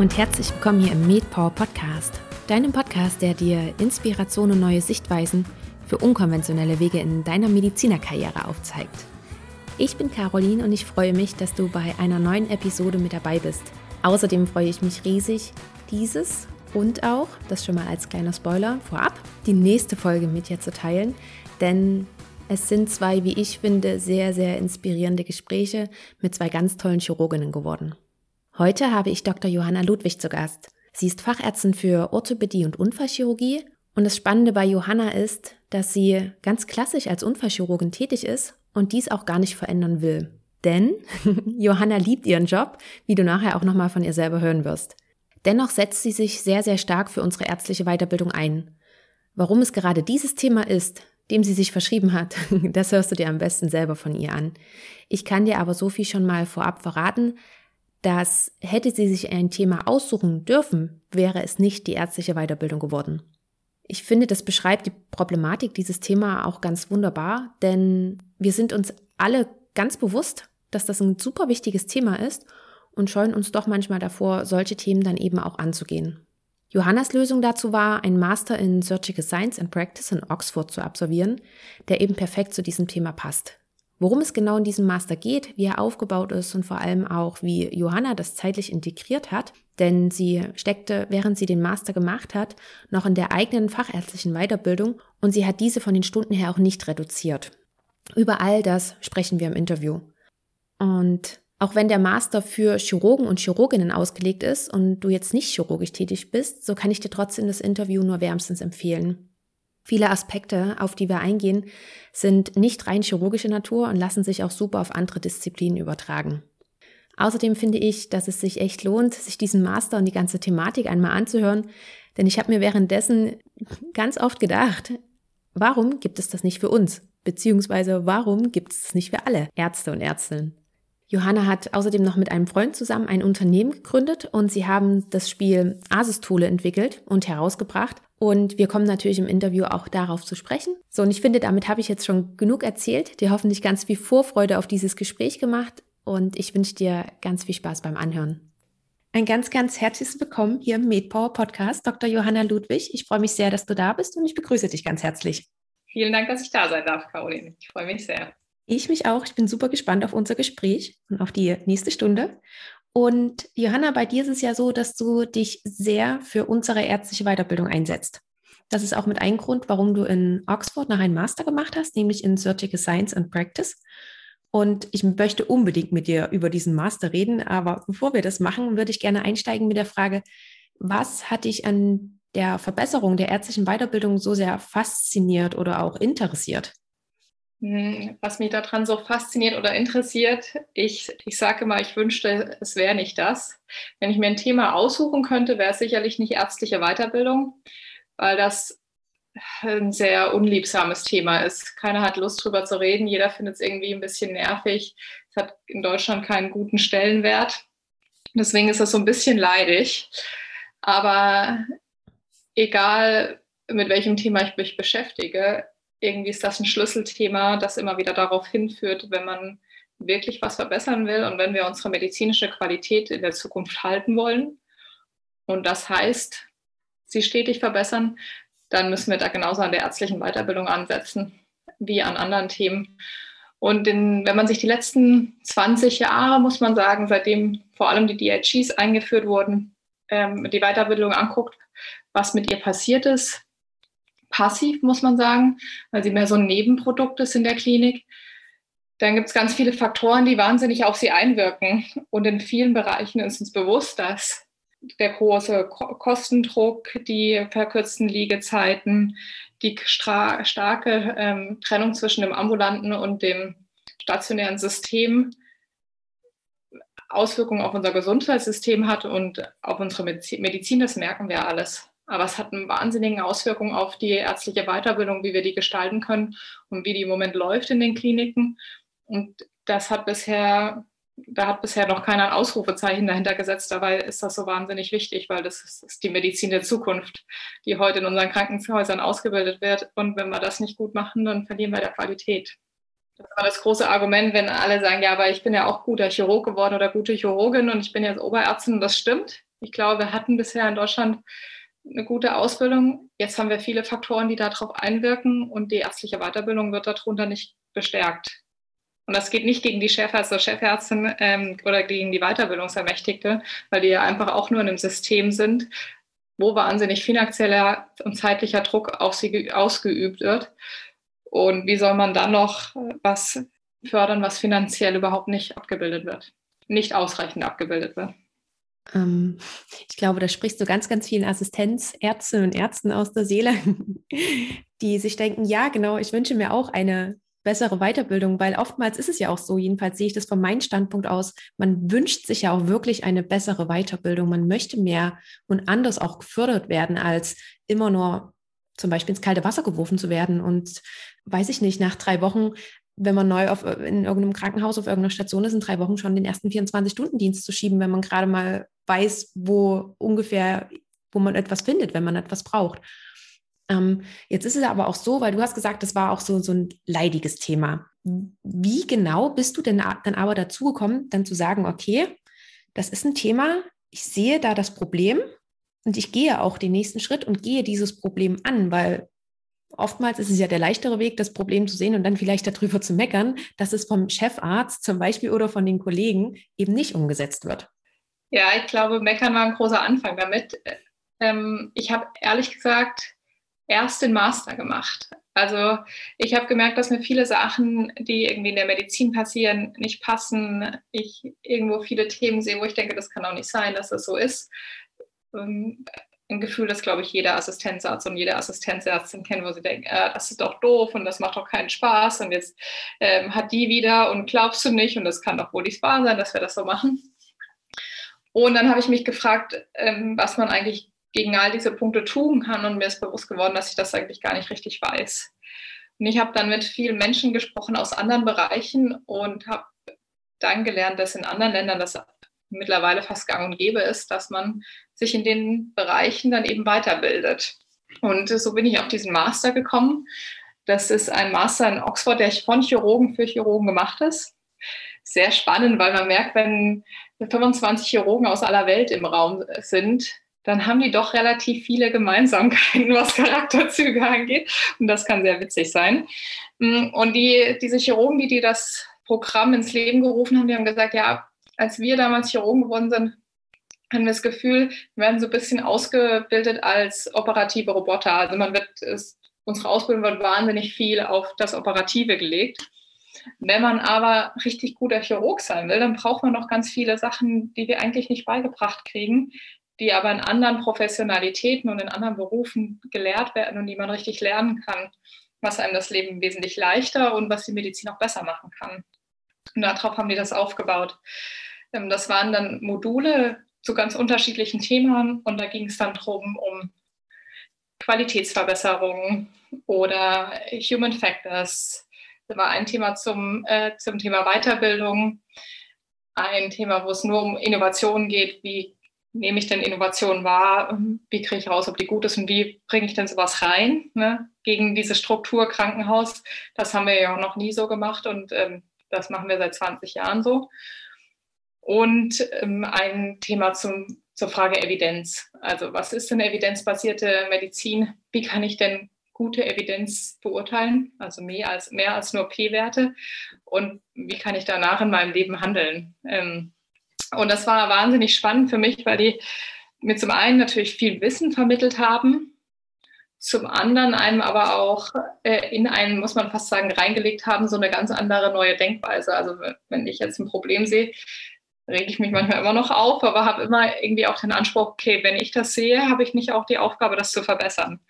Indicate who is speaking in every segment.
Speaker 1: und herzlich willkommen hier im MedPower Podcast, deinem Podcast, der dir Inspiration und neue Sichtweisen für unkonventionelle Wege in deiner Medizinerkarriere aufzeigt. Ich bin Caroline und ich freue mich, dass du bei einer neuen Episode mit dabei bist. Außerdem freue ich mich riesig, dieses und auch, das schon mal als kleiner Spoiler vorab, die nächste Folge mit dir zu teilen, denn es sind zwei, wie ich finde, sehr, sehr inspirierende Gespräche mit zwei ganz tollen Chirurginnen geworden. Heute habe ich Dr. Johanna Ludwig zu Gast. Sie ist Fachärztin für Orthopädie und Unfallchirurgie und das Spannende bei Johanna ist, dass sie ganz klassisch als Unfallchirurgin tätig ist und dies auch gar nicht verändern will. Denn Johanna liebt ihren Job, wie du nachher auch nochmal von ihr selber hören wirst. Dennoch setzt sie sich sehr, sehr stark für unsere ärztliche Weiterbildung ein. Warum es gerade dieses Thema ist, dem sie sich verschrieben hat, das hörst du dir am besten selber von ihr an. Ich kann dir aber so viel schon mal vorab verraten, dass hätte sie sich ein Thema aussuchen dürfen, wäre es nicht die ärztliche Weiterbildung geworden. Ich finde, das beschreibt die Problematik dieses Thema auch ganz wunderbar, denn wir sind uns alle ganz bewusst, dass das ein super wichtiges Thema ist und scheuen uns doch manchmal davor, solche Themen dann eben auch anzugehen. Johannas Lösung dazu war, einen Master in Surgical Science and Practice in Oxford zu absolvieren, der eben perfekt zu diesem Thema passt. Worum es genau in diesem Master geht, wie er aufgebaut ist und vor allem auch, wie Johanna das zeitlich integriert hat, denn sie steckte, während sie den Master gemacht hat, noch in der eigenen fachärztlichen Weiterbildung und sie hat diese von den Stunden her auch nicht reduziert. Über all das sprechen wir im Interview. Und auch wenn der Master für Chirurgen und Chirurginnen ausgelegt ist und du jetzt nicht chirurgisch tätig bist, so kann ich dir trotzdem das Interview nur wärmstens empfehlen. Viele Aspekte, auf die wir eingehen, sind nicht rein chirurgische Natur und lassen sich auch super auf andere Disziplinen übertragen. Außerdem finde ich, dass es sich echt lohnt, sich diesen Master und die ganze Thematik einmal anzuhören, denn ich habe mir währenddessen ganz oft gedacht, warum gibt es das nicht für uns? Beziehungsweise warum gibt es das nicht für alle Ärzte und Ärztinnen? Johanna hat außerdem noch mit einem Freund zusammen ein Unternehmen gegründet und sie haben das Spiel Asis-Toole entwickelt und herausgebracht. Und wir kommen natürlich im Interview auch darauf zu sprechen. So, und ich finde, damit habe ich jetzt schon genug erzählt, dir hoffentlich ganz viel Vorfreude auf dieses Gespräch gemacht und ich wünsche dir ganz viel Spaß beim Anhören. Ein ganz, ganz herzliches Willkommen hier im MedPower Podcast, Dr. Johanna Ludwig. Ich freue mich sehr, dass du da bist und ich begrüße dich ganz herzlich.
Speaker 2: Vielen Dank, dass ich da sein darf, Caroline. Ich freue mich sehr.
Speaker 1: Ich mich auch. Ich bin super gespannt auf unser Gespräch und auf die nächste Stunde. Und Johanna, bei dir ist es ja so, dass du dich sehr für unsere ärztliche Weiterbildung einsetzt. Das ist auch mit einem Grund, warum du in Oxford nach einem Master gemacht hast, nämlich in Surgical Science and Practice. Und ich möchte unbedingt mit dir über diesen Master reden. Aber bevor wir das machen, würde ich gerne einsteigen mit der Frage, was hat dich an der Verbesserung der ärztlichen Weiterbildung so sehr fasziniert oder auch interessiert?
Speaker 2: Hm, was mich daran so fasziniert oder interessiert, ich, ich sage mal, ich wünschte, es wäre nicht das. Wenn ich mir ein Thema aussuchen könnte, wäre es sicherlich nicht ärztliche Weiterbildung, weil das ein sehr unliebsames Thema ist. Keiner hat Lust drüber zu reden, jeder findet es irgendwie ein bisschen nervig. Es hat in Deutschland keinen guten Stellenwert. Deswegen ist das so ein bisschen leidig. Aber egal, mit welchem Thema ich mich beschäftige, irgendwie ist das ein Schlüsselthema, das immer wieder darauf hinführt, wenn man wirklich was verbessern will und wenn wir unsere medizinische Qualität in der Zukunft halten wollen. Und das heißt, sie stetig verbessern, dann müssen wir da genauso an der ärztlichen Weiterbildung ansetzen wie an anderen Themen. Und in, wenn man sich die letzten 20 Jahre, muss man sagen, seitdem vor allem die DIGs eingeführt wurden, ähm, die Weiterbildung anguckt, was mit ihr passiert ist, passiv, muss man sagen, weil sie mehr so ein Nebenprodukt ist in der Klinik. Dann gibt es ganz viele Faktoren, die wahnsinnig auf sie einwirken. Und in vielen Bereichen ist uns bewusst, dass der große Kostendruck, die verkürzten Liegezeiten, die starke ähm, Trennung zwischen dem ambulanten und dem stationären System Auswirkungen auf unser Gesundheitssystem hat und auf unsere Medizin, das merken wir alles. Aber es hat eine wahnsinnige Auswirkung auf die ärztliche Weiterbildung, wie wir die gestalten können und wie die im Moment läuft in den Kliniken. Und das hat bisher, da hat bisher noch keiner ein Ausrufezeichen dahinter gesetzt. Dabei ist das so wahnsinnig wichtig, weil das ist, ist die Medizin der Zukunft, die heute in unseren Krankenhäusern ausgebildet wird. Und wenn wir das nicht gut machen, dann verlieren wir der Qualität. Das war das große Argument, wenn alle sagen, ja, aber ich bin ja auch guter Chirurg geworden oder gute Chirurgin und ich bin jetzt Oberärztin das stimmt. Ich glaube, wir hatten bisher in Deutschland eine gute Ausbildung. Jetzt haben wir viele Faktoren, die darauf einwirken und die ärztliche Weiterbildung wird darunter nicht bestärkt. Und das geht nicht gegen die Chefärzte oder Chefärztin ähm, oder gegen die Weiterbildungsermächtigte, weil die ja einfach auch nur in einem System sind, wo wahnsinnig finanzieller und zeitlicher Druck auf sie ausgeübt wird. Und wie soll man dann noch was fördern, was finanziell überhaupt nicht abgebildet wird, nicht ausreichend abgebildet wird?
Speaker 1: Ähm, ich glaube, da sprichst du ganz, ganz vielen Assistenzärztinnen und Ärzten aus der Seele, die sich denken, ja, genau, ich wünsche mir auch eine bessere Weiterbildung, weil oftmals ist es ja auch so, jedenfalls sehe ich das von meinem Standpunkt aus, man wünscht sich ja auch wirklich eine bessere Weiterbildung. Man möchte mehr und anders auch gefördert werden, als immer nur zum Beispiel ins kalte Wasser geworfen zu werden. Und weiß ich nicht, nach drei Wochen wenn man neu auf, in irgendeinem Krankenhaus auf irgendeiner Station ist, in drei Wochen schon den ersten 24-Stunden-Dienst zu schieben, wenn man gerade mal weiß, wo ungefähr, wo man etwas findet, wenn man etwas braucht. Ähm, jetzt ist es aber auch so, weil du hast gesagt, das war auch so, so ein leidiges Thema. Wie genau bist du denn dann aber dazu gekommen, dann zu sagen, okay, das ist ein Thema, ich sehe da das Problem und ich gehe auch den nächsten Schritt und gehe dieses Problem an, weil oftmals ist es ja der leichtere Weg, das Problem zu sehen und dann vielleicht darüber zu meckern, dass es vom Chefarzt zum Beispiel oder von den Kollegen eben nicht umgesetzt wird.
Speaker 2: Ja, ich glaube, meckern war ein großer Anfang damit. Ähm, ich habe ehrlich gesagt erst den Master gemacht. Also ich habe gemerkt, dass mir viele Sachen, die irgendwie in der Medizin passieren, nicht passen. Ich irgendwo viele Themen sehe, wo ich denke, das kann auch nicht sein, dass das so ist. Ein Gefühl, das, glaube ich, jeder Assistenzarzt und jede Assistenzärztin kennt, wo sie denken, äh, das ist doch doof und das macht doch keinen Spaß und jetzt ähm, hat die wieder und glaubst du nicht und das kann doch wohl nicht wahr sein, dass wir das so machen. Und dann habe ich mich gefragt, ähm, was man eigentlich gegen all diese Punkte tun kann und mir ist bewusst geworden, dass ich das eigentlich gar nicht richtig weiß. Und ich habe dann mit vielen Menschen gesprochen aus anderen Bereichen und habe dann gelernt, dass in anderen Ländern das mittlerweile fast gang und gäbe ist, dass man sich in den Bereichen dann eben weiterbildet. Und so bin ich auf diesen Master gekommen. Das ist ein Master in Oxford, der von Chirurgen für Chirurgen gemacht ist. Sehr spannend, weil man merkt, wenn 25 Chirurgen aus aller Welt im Raum sind, dann haben die doch relativ viele Gemeinsamkeiten, was Charakterzüge angeht. Und das kann sehr witzig sein. Und die, diese Chirurgen, die, die das Programm ins Leben gerufen haben, die haben gesagt, ja, als wir damals Chirurgen geworden sind, haben wir das Gefühl, wir werden so ein bisschen ausgebildet als operative Roboter. Also man wird, ist, unsere Ausbildung wird wahnsinnig viel auf das Operative gelegt. Wenn man aber richtig guter Chirurg sein will, dann braucht man noch ganz viele Sachen, die wir eigentlich nicht beigebracht kriegen, die aber in anderen Professionalitäten und in anderen Berufen gelehrt werden und die man richtig lernen kann, was einem das Leben wesentlich leichter und was die Medizin auch besser machen kann. Und darauf haben die das aufgebaut. Ähm, das waren dann Module zu ganz unterschiedlichen Themen und da ging es dann darum, um Qualitätsverbesserungen oder Human Factors. Das war ein Thema zum, äh, zum Thema Weiterbildung, ein Thema, wo es nur um Innovationen geht. Wie nehme ich denn Innovation wahr? Wie kriege ich raus, ob die gut ist und wie bringe ich denn sowas rein ne? gegen diese Struktur Krankenhaus? Das haben wir ja noch nie so gemacht und ähm, das machen wir seit 20 Jahren so und ähm, ein Thema zum, zur Frage Evidenz. Also was ist denn evidenzbasierte Medizin? Wie kann ich denn gute Evidenz beurteilen? Also mehr als, mehr als nur P-Werte. Und wie kann ich danach in meinem Leben handeln? Ähm, und das war wahnsinnig spannend für mich, weil die mir zum einen natürlich viel Wissen vermittelt haben, zum anderen einem aber auch äh, in einen, muss man fast sagen, reingelegt haben, so eine ganz andere neue Denkweise. Also wenn ich jetzt ein Problem sehe, rege ich mich manchmal immer noch auf, aber habe immer irgendwie auch den Anspruch, okay, wenn ich das sehe, habe ich nicht auch die Aufgabe, das zu verbessern.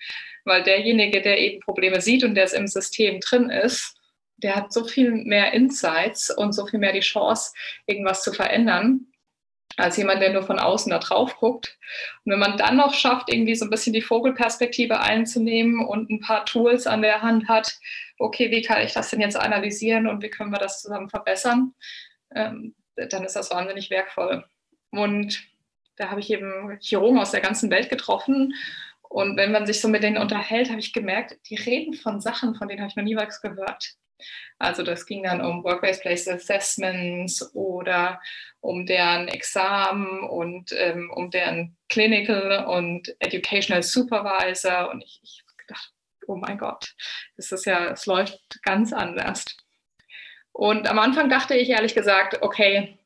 Speaker 2: Weil derjenige, der eben Probleme sieht und der es im System drin ist, der hat so viel mehr Insights und so viel mehr die Chance, irgendwas zu verändern, als jemand, der nur von außen da drauf guckt. Und wenn man dann noch schafft, irgendwie so ein bisschen die Vogelperspektive einzunehmen und ein paar Tools an der Hand hat, okay, wie kann ich das denn jetzt analysieren und wie können wir das zusammen verbessern, ähm, dann ist das wahnsinnig wertvoll. Und da habe ich eben Chirurgen aus der ganzen Welt getroffen. Und wenn man sich so mit denen unterhält, habe ich gemerkt, die reden von Sachen, von denen habe ich noch nie was gehört. Also das ging dann um Workplace Assessments oder um deren Examen und ähm, um deren Clinical und Educational Supervisor. Und ich, ich dachte, oh mein Gott, das ist ja, es läuft ganz anders. Und am Anfang dachte ich ehrlich gesagt, okay,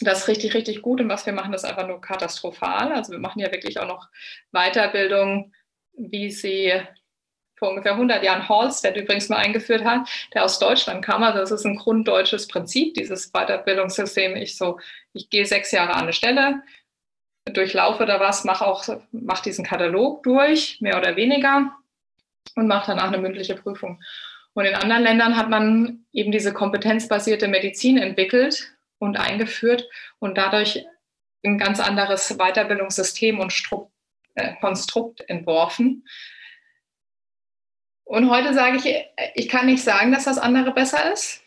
Speaker 2: das ist richtig, richtig gut und was wir machen, ist einfach nur katastrophal. Also wir machen ja wirklich auch noch Weiterbildung, wie sie vor ungefähr 100 Jahren Halstead übrigens mal eingeführt hat, der aus Deutschland kam. Also das ist ein grunddeutsches Prinzip, dieses Weiterbildungssystem. Ich so, ich gehe sechs Jahre an eine Stelle, durchlaufe da was, mache auch, mach diesen Katalog durch, mehr oder weniger, und mache danach eine mündliche Prüfung. Und in anderen Ländern hat man eben diese kompetenzbasierte Medizin entwickelt und eingeführt und dadurch ein ganz anderes Weiterbildungssystem und Stru äh, Konstrukt entworfen. Und heute sage ich, ich kann nicht sagen, dass das andere besser ist,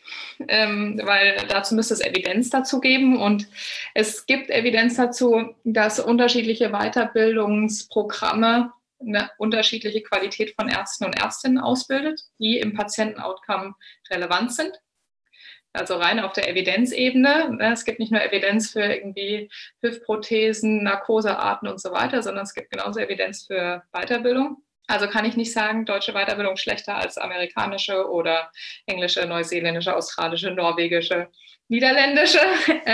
Speaker 2: ähm, weil dazu müsste es Evidenz dazu geben. Und es gibt Evidenz dazu, dass unterschiedliche Weiterbildungsprogramme eine unterschiedliche Qualität von Ärzten und Ärztinnen ausbildet, die im Patientenoutcome relevant sind. Also rein auf der Evidenzebene. Ne, es gibt nicht nur Evidenz für irgendwie Hüftprothesen, Narkosearten und so weiter, sondern es gibt genauso Evidenz für Weiterbildung. Also kann ich nicht sagen, deutsche Weiterbildung schlechter als amerikanische oder englische, neuseeländische, australische, norwegische, niederländische.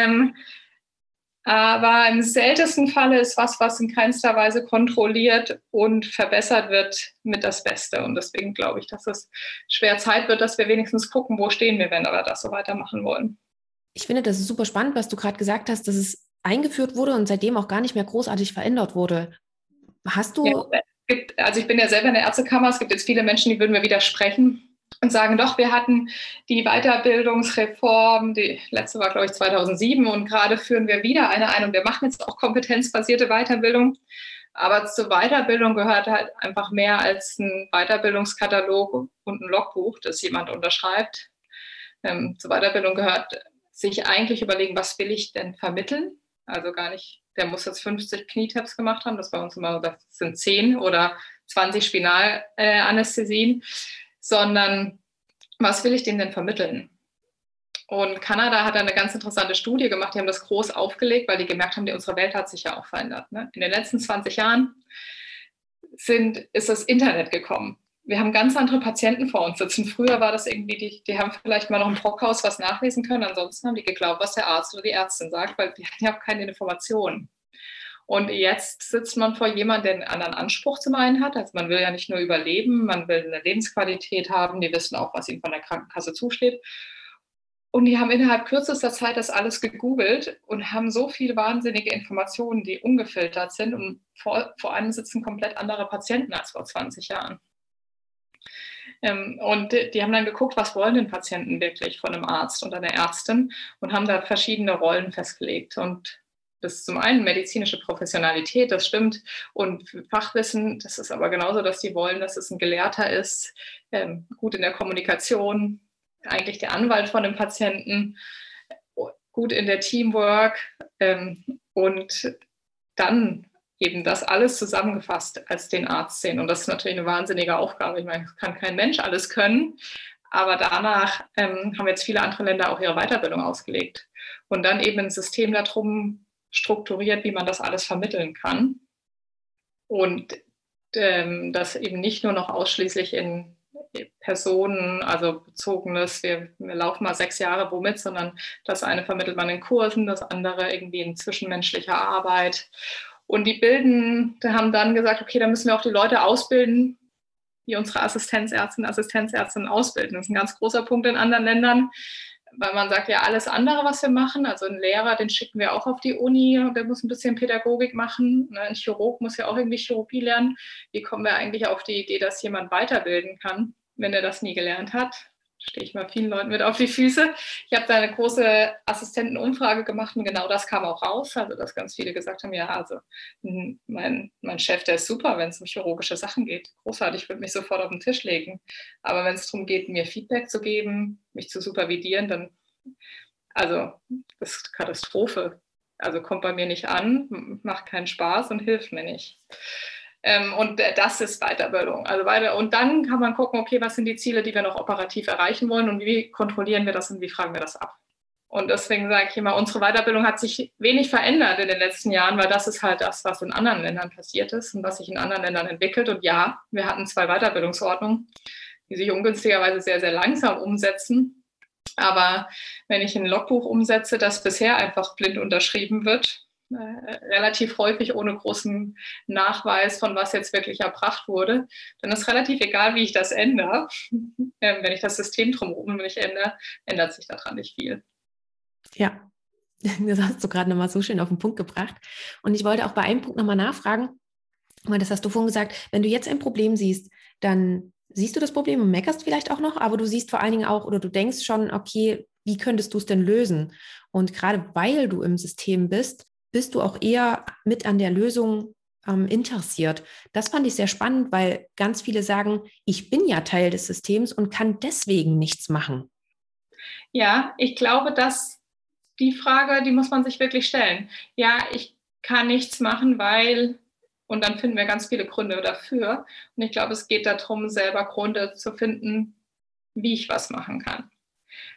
Speaker 2: Aber im seltensten Falle ist was, was in keinster Weise kontrolliert und verbessert wird, mit das Beste. Und deswegen glaube ich, dass es schwer Zeit wird, dass wir wenigstens gucken, wo stehen wir, wenn wir das so weitermachen wollen.
Speaker 1: Ich finde, das ist super spannend, was du gerade gesagt hast, dass es eingeführt wurde und seitdem auch gar nicht mehr großartig verändert wurde. Hast du. Ja,
Speaker 2: also ich bin ja selber in der Ärztekammer, es gibt jetzt viele Menschen, die würden mir widersprechen und sagen, doch, wir hatten die Weiterbildungsreform, die letzte war, glaube ich, 2007 und gerade führen wir wieder eine ein und wir machen jetzt auch kompetenzbasierte Weiterbildung. Aber zur Weiterbildung gehört halt einfach mehr als ein Weiterbildungskatalog und ein Logbuch, das jemand unterschreibt. Ähm, zur Weiterbildung gehört sich eigentlich überlegen, was will ich denn vermitteln? Also gar nicht, der muss jetzt 50 Knietaps gemacht haben, das bei uns immer, das sind 10 oder 20 Spinalanästhesien. Äh, sondern was will ich denen denn vermitteln? Und Kanada hat eine ganz interessante Studie gemacht, die haben das groß aufgelegt, weil die gemerkt haben, unsere Welt hat sich ja auch verändert. Ne? In den letzten 20 Jahren sind, ist das Internet gekommen. Wir haben ganz andere Patienten vor uns sitzen. Früher war das irgendwie, die, die haben vielleicht mal noch im Brockhaus was nachlesen können, ansonsten haben die geglaubt, was der Arzt oder die Ärztin sagt, weil die hatten ja auch keine Informationen. Und jetzt sitzt man vor jemandem, der einen anderen Anspruch zum einen hat. Also man will ja nicht nur überleben, man will eine Lebensqualität haben. Die wissen auch, was ihnen von der Krankenkasse zusteht. Und die haben innerhalb kürzester Zeit das alles gegoogelt und haben so viele wahnsinnige Informationen, die ungefiltert sind. Und vor, vor allem sitzen komplett andere Patienten als vor 20 Jahren. Ähm, und die haben dann geguckt, was wollen denn Patienten wirklich von einem Arzt und einer Ärztin und haben da verschiedene Rollen festgelegt. Und das ist zum einen medizinische Professionalität, das stimmt, und Fachwissen, das ist aber genauso, dass die wollen, dass es ein Gelehrter ist, ähm, gut in der Kommunikation, eigentlich der Anwalt von dem Patienten, gut in der Teamwork ähm, und dann eben das alles zusammengefasst als den Arzt sehen. Und das ist natürlich eine wahnsinnige Aufgabe. Ich meine, kann kein Mensch alles können, aber danach ähm, haben jetzt viele andere Länder auch ihre Weiterbildung ausgelegt. Und dann eben ein System darum strukturiert, wie man das alles vermitteln kann. Und ähm, das eben nicht nur noch ausschließlich in Personen, also bezogenes, wir, wir laufen mal sechs Jahre womit, sondern das eine vermittelt man in Kursen, das andere irgendwie in zwischenmenschlicher Arbeit. Und die bilden, die haben dann gesagt, okay, da müssen wir auch die Leute ausbilden, die unsere Assistenzärztinnen, Assistenzärztinnen ausbilden. Das ist ein ganz großer Punkt in anderen Ländern weil man sagt ja, alles andere, was wir machen, also ein Lehrer, den schicken wir auch auf die Uni, der muss ein bisschen Pädagogik machen. Ne? Ein Chirurg muss ja auch irgendwie Chirurgie lernen. Wie kommen wir eigentlich auf die Idee, dass jemand weiterbilden kann, wenn er das nie gelernt hat? Stehe ich mal vielen Leuten mit auf die Füße. Ich habe da eine große Assistentenumfrage gemacht und genau das kam auch raus. Also, dass ganz viele gesagt haben: Ja, also mein, mein Chef, der ist super, wenn es um chirurgische Sachen geht. Großartig, ich würde mich sofort auf den Tisch legen. Aber wenn es darum geht, mir Feedback zu geben, mich zu supervidieren, dann, also, das ist Katastrophe. Also kommt bei mir nicht an, macht keinen Spaß und hilft mir nicht. Ähm, und das ist Weiterbildung. Also weiter, und dann kann man gucken, okay, was sind die Ziele, die wir noch operativ erreichen wollen und wie kontrollieren wir das und wie fragen wir das ab. Und deswegen sage ich immer, unsere Weiterbildung hat sich wenig verändert in den letzten Jahren, weil das ist halt das, was in anderen Ländern passiert ist und was sich in anderen Ländern entwickelt. Und ja, wir hatten zwei Weiterbildungsordnungen, die sich ungünstigerweise sehr, sehr langsam umsetzen. Aber wenn ich ein Logbuch umsetze, das bisher einfach blind unterschrieben wird, relativ häufig ohne großen Nachweis von was jetzt wirklich erbracht wurde, dann ist relativ egal, wie ich das ändere. Ähm, wenn ich das System drumherum nicht ändere, ändert sich daran nicht viel.
Speaker 1: Ja, das hast du gerade nochmal so schön auf den Punkt gebracht. Und ich wollte auch bei einem Punkt nochmal nachfragen, weil das hast du vorhin gesagt, wenn du jetzt ein Problem siehst, dann siehst du das Problem und meckerst vielleicht auch noch, aber du siehst vor allen Dingen auch oder du denkst schon, okay, wie könntest du es denn lösen? Und gerade weil du im System bist, bist du auch eher mit an der Lösung ähm, interessiert. Das fand ich sehr spannend, weil ganz viele sagen, ich bin ja Teil des Systems und kann deswegen nichts machen.
Speaker 2: Ja, ich glaube, dass die Frage, die muss man sich wirklich stellen. Ja, ich kann nichts machen, weil und dann finden wir ganz viele Gründe dafür. Und ich glaube, es geht darum, selber Gründe zu finden, wie ich was machen kann.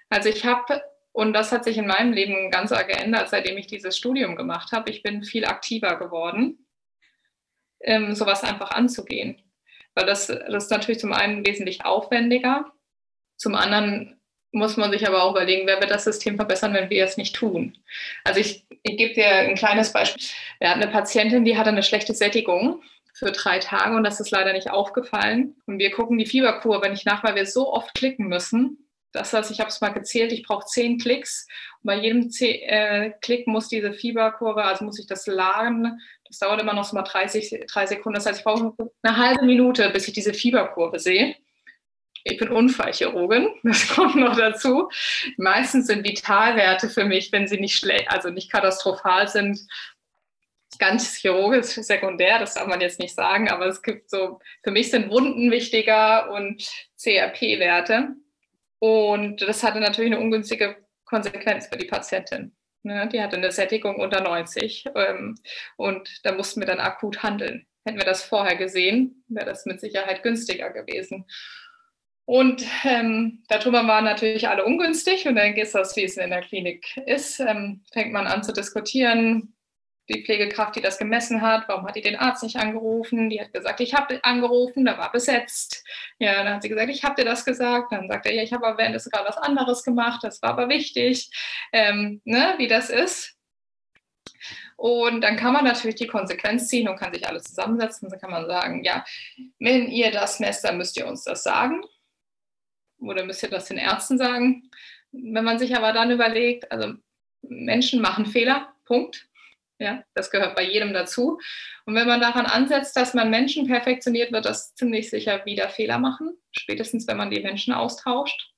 Speaker 2: Also ich habe, und das hat sich in meinem Leben ganz arg geändert, seitdem ich dieses Studium gemacht habe. Ich bin viel aktiver geworden, ähm, sowas einfach anzugehen. Weil das, das ist natürlich zum einen wesentlich aufwendiger, zum anderen muss man sich aber auch überlegen, wer wird das System verbessern, wenn wir es nicht tun. Also ich, ich gebe dir ein kleines Beispiel. Wir hatten eine Patientin, die hatte eine schlechte Sättigung für drei Tage und das ist leider nicht aufgefallen. Und wir gucken die Fieberkurve nicht nach, weil wir so oft klicken müssen. Das heißt, ich habe es mal gezählt, ich brauche zehn Klicks. Bei jedem zehn, äh, Klick muss diese Fieberkurve, also muss ich das laden. Das dauert immer noch so mal 30, 30 Sekunden. Das heißt, ich brauche eine halbe Minute, bis ich diese Fieberkurve sehe ich bin Unfallchirurgin, das kommt noch dazu. Meistens sind Vitalwerte für mich, wenn sie nicht schlecht, also nicht katastrophal sind, ganz chirurgisch sekundär, das darf man jetzt nicht sagen, aber es gibt so, für mich sind Wunden wichtiger und CRP-Werte. Und das hatte natürlich eine ungünstige Konsequenz für die Patientin. Ne? Die hatte eine Sättigung unter 90 ähm, und da mussten wir dann akut handeln. Hätten wir das vorher gesehen, wäre das mit Sicherheit günstiger gewesen. Und ähm, darüber waren natürlich alle ungünstig und dann geht es das, wie es in der Klinik ist. Ähm, fängt man an zu diskutieren, die Pflegekraft, die das gemessen hat, warum hat die den Arzt nicht angerufen? Die hat gesagt, ich habe angerufen, da war besetzt. Ja, dann hat sie gesagt, ich habe dir das gesagt. Dann sagt er, ja, ich habe aber währenddessen gerade was anderes gemacht, das war aber wichtig, ähm, ne, wie das ist. Und dann kann man natürlich die Konsequenz ziehen und kann sich alles zusammensetzen. Dann kann man sagen, ja, wenn ihr das messt, dann müsst ihr uns das sagen oder müsst ihr das den Ärzten sagen? Wenn man sich aber dann überlegt, also Menschen machen Fehler, Punkt. Ja, das gehört bei jedem dazu. Und wenn man daran ansetzt, dass man Menschen perfektioniert, wird das ziemlich sicher wieder Fehler machen, spätestens wenn man die Menschen austauscht.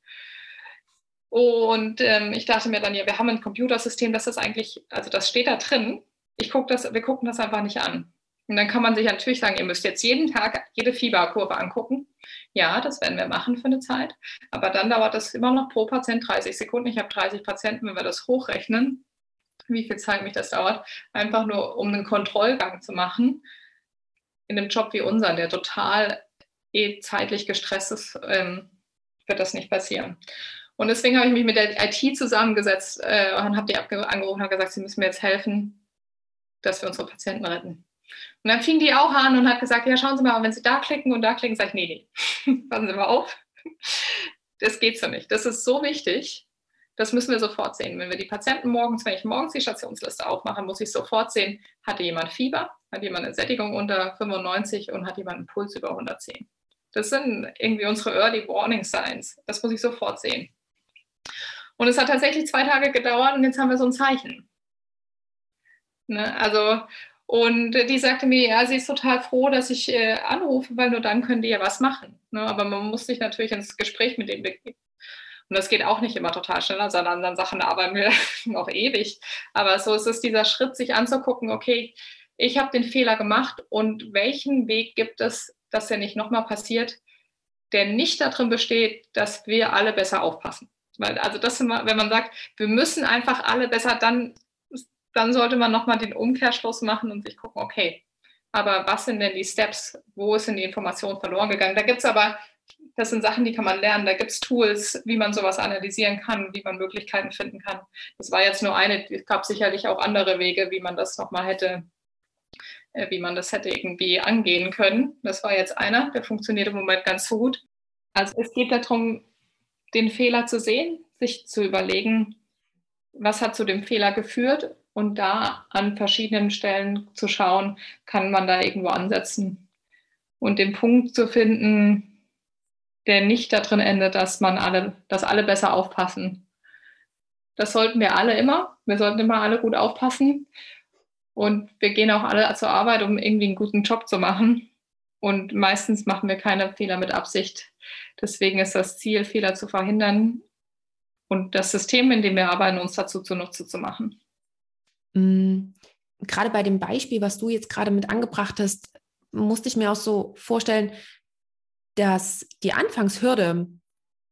Speaker 2: Und ähm, ich dachte mir dann, ja, wir haben ein Computersystem, das ist eigentlich, also das steht da drin. Ich guck das, wir gucken das einfach nicht an. Und dann kann man sich natürlich sagen, ihr müsst jetzt jeden Tag jede Fieberkurve angucken. Ja, das werden wir machen für eine Zeit. Aber dann dauert das immer noch pro Patient 30 Sekunden. Ich habe 30 Patienten, wenn wir das hochrechnen, wie viel Zeit mich das dauert, einfach nur um einen Kontrollgang zu machen. In einem Job wie unseren, der total eh zeitlich gestresst ist, ähm, wird das nicht passieren. Und deswegen habe ich mich mit der IT zusammengesetzt äh, und habe die angerufen und gesagt, sie müssen mir jetzt helfen, dass wir unsere Patienten retten. Und dann fing die auch an und hat gesagt, ja, schauen Sie mal, wenn Sie da klicken und da klicken, sage ich, nee, nee, passen Sie mal auf. Das geht so nicht. Das ist so wichtig. Das müssen wir sofort sehen. Wenn wir die Patienten morgens, wenn ich morgens die Stationsliste aufmache, muss ich sofort sehen, hatte jemand Fieber, hat jemand eine Sättigung unter 95 und hat jemand einen Puls über 110. Das sind irgendwie unsere Early Warning Signs. Das muss ich sofort sehen. Und es hat tatsächlich zwei Tage gedauert und jetzt haben wir so ein Zeichen. Ne? Also, und die sagte mir, ja, sie ist total froh, dass ich äh, anrufe, weil nur dann können die ja was machen. Ne? Aber man muss sich natürlich ins Gespräch mit denen begeben. Und das geht auch nicht immer total schnell. Also an anderen Sachen arbeiten wir noch ewig. Aber so ist es dieser Schritt, sich anzugucken, okay, ich habe den Fehler gemacht und welchen Weg gibt es, dass der nicht nochmal passiert, der nicht darin besteht, dass wir alle besser aufpassen. Weil, also das, immer, wenn man sagt, wir müssen einfach alle besser, dann dann sollte man nochmal den Umkehrschluss machen und sich gucken, okay, aber was sind denn die Steps? Wo sind die Informationen verloren gegangen? Da gibt es aber, das sind Sachen, die kann man lernen. Da gibt es Tools, wie man sowas analysieren kann, wie man Möglichkeiten finden kann. Das war jetzt nur eine, es gab sicherlich auch andere Wege, wie man das nochmal hätte, äh, wie man das hätte irgendwie angehen können. Das war jetzt einer, der funktioniert im Moment ganz gut. Also es geht darum, den Fehler zu sehen, sich zu überlegen, was hat zu dem Fehler geführt und da an verschiedenen Stellen zu schauen, kann man da irgendwo ansetzen und den Punkt zu finden, der nicht darin endet, dass man alle, dass alle besser aufpassen. Das sollten wir alle immer. Wir sollten immer alle gut aufpassen. Und wir gehen auch alle zur Arbeit, um irgendwie einen guten Job zu machen. Und meistens machen wir keine Fehler mit Absicht. Deswegen ist das Ziel, Fehler zu verhindern und das System, in dem wir arbeiten, uns dazu zunutze zu machen.
Speaker 1: Mm, gerade bei dem Beispiel, was du jetzt gerade mit angebracht hast, musste ich mir auch so vorstellen, dass die Anfangshürde,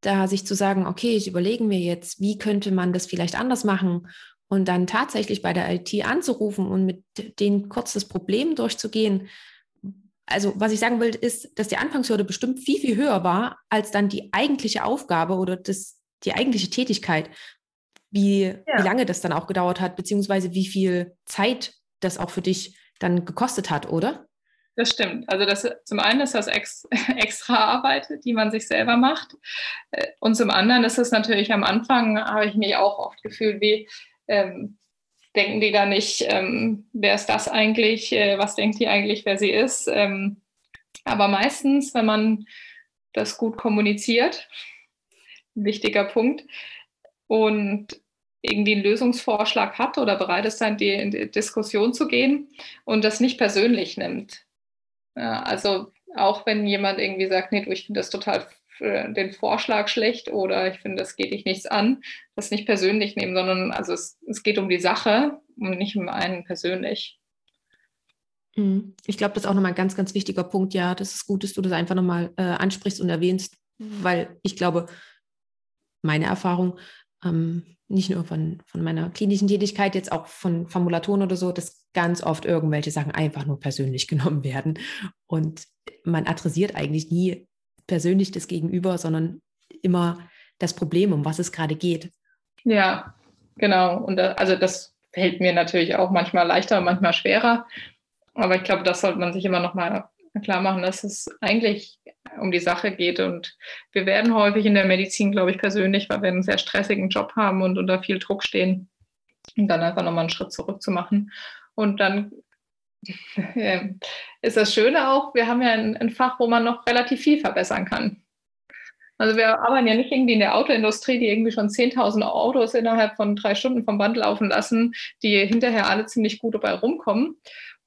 Speaker 1: da sich zu sagen, okay, ich überlege mir jetzt, wie könnte man das vielleicht anders machen und dann tatsächlich bei der IT anzurufen und mit denen kurz das Problem durchzugehen. Also was ich sagen will, ist, dass die Anfangshürde bestimmt viel, viel höher war als dann die eigentliche Aufgabe oder das, die eigentliche Tätigkeit, wie, ja. wie lange das dann auch gedauert hat, beziehungsweise wie viel Zeit das auch für dich dann gekostet hat, oder?
Speaker 2: Das stimmt. Also das, zum einen ist das ex, extra Arbeit, die man sich selber macht. Äh, und zum anderen ist es natürlich am Anfang, habe ich mich auch oft gefühlt, wie ähm, denken die da nicht, ähm, wer ist das eigentlich, äh, was denkt die eigentlich, wer sie ist. Ähm, aber meistens, wenn man das gut kommuniziert, wichtiger Punkt. Und irgendwie einen Lösungsvorschlag hat oder bereit ist, dann in die Diskussion zu gehen und das nicht persönlich nimmt. Ja, also auch wenn jemand irgendwie sagt, nee, du, ich finde das total äh, den Vorschlag schlecht oder ich finde, das geht dich nichts an, das nicht persönlich nehmen, sondern also es, es geht um die Sache und nicht um einen persönlich.
Speaker 1: Mhm. Ich glaube, das ist auch nochmal ein ganz, ganz wichtiger Punkt. Ja, das ist gut, dass du das einfach nochmal äh, ansprichst und erwähnst, weil ich glaube, meine Erfahrung, ähm, nicht nur von, von meiner klinischen Tätigkeit, jetzt auch von Formulaturen oder so, dass ganz oft irgendwelche Sachen einfach nur persönlich genommen werden. Und man adressiert eigentlich nie persönlich das Gegenüber, sondern immer das Problem, um was es gerade geht.
Speaker 2: Ja, genau. Und da, also das fällt mir natürlich auch manchmal leichter, manchmal schwerer. Aber ich glaube, das sollte man sich immer noch mal klar machen, dass es eigentlich um die Sache geht. Und wir werden häufig in der Medizin, glaube ich, persönlich, weil wir einen sehr stressigen Job haben und unter viel Druck stehen, und dann einfach nochmal einen Schritt zurück zu machen. Und dann ist das Schöne auch, wir haben ja ein, ein Fach, wo man noch relativ viel verbessern kann. Also wir arbeiten ja nicht irgendwie in der Autoindustrie, die irgendwie schon 10.000 Autos innerhalb von drei Stunden vom Band laufen lassen, die hinterher alle ziemlich gut dabei rumkommen.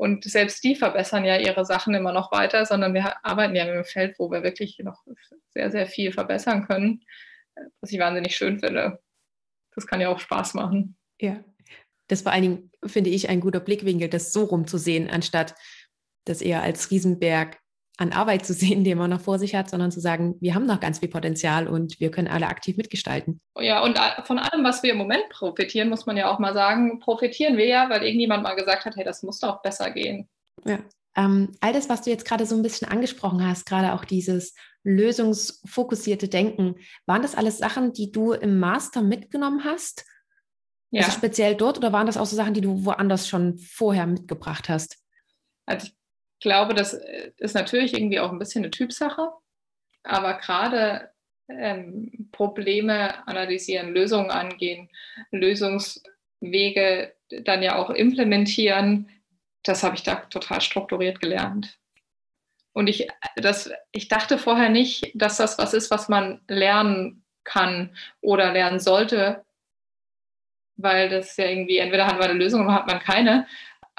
Speaker 2: Und selbst die verbessern ja ihre Sachen immer noch weiter, sondern wir arbeiten ja in einem Feld, wo wir wirklich noch sehr, sehr viel verbessern können, was ich wahnsinnig schön finde. Das kann ja auch Spaß machen.
Speaker 1: Ja, das vor allen Dingen finde ich ein guter Blickwinkel, das so rumzusehen, anstatt das eher als Riesenberg an Arbeit zu sehen, den man noch vor sich hat, sondern zu sagen, wir haben noch ganz viel Potenzial und wir können alle aktiv mitgestalten.
Speaker 2: Ja, und von allem, was wir im Moment profitieren, muss man ja auch mal sagen, profitieren wir ja, weil irgendjemand mal gesagt hat, hey, das muss doch besser gehen.
Speaker 1: Ja. Ähm, all das, was du jetzt gerade so ein bisschen angesprochen hast, gerade auch dieses lösungsfokussierte Denken, waren das alles Sachen, die du im Master mitgenommen hast? Ja. Also speziell dort oder waren das auch so Sachen, die du woanders schon vorher mitgebracht hast?
Speaker 2: Also ich glaube, das äh, ist natürlich irgendwie auch ein bisschen eine Typsache, aber gerade ähm, Probleme analysieren, Lösungen angehen, Lösungswege dann ja auch implementieren, das habe ich da total strukturiert gelernt. Und ich, das, ich dachte vorher nicht, dass das was ist, was man lernen kann oder lernen sollte, weil das ja irgendwie, entweder hat man eine Lösung oder hat man keine.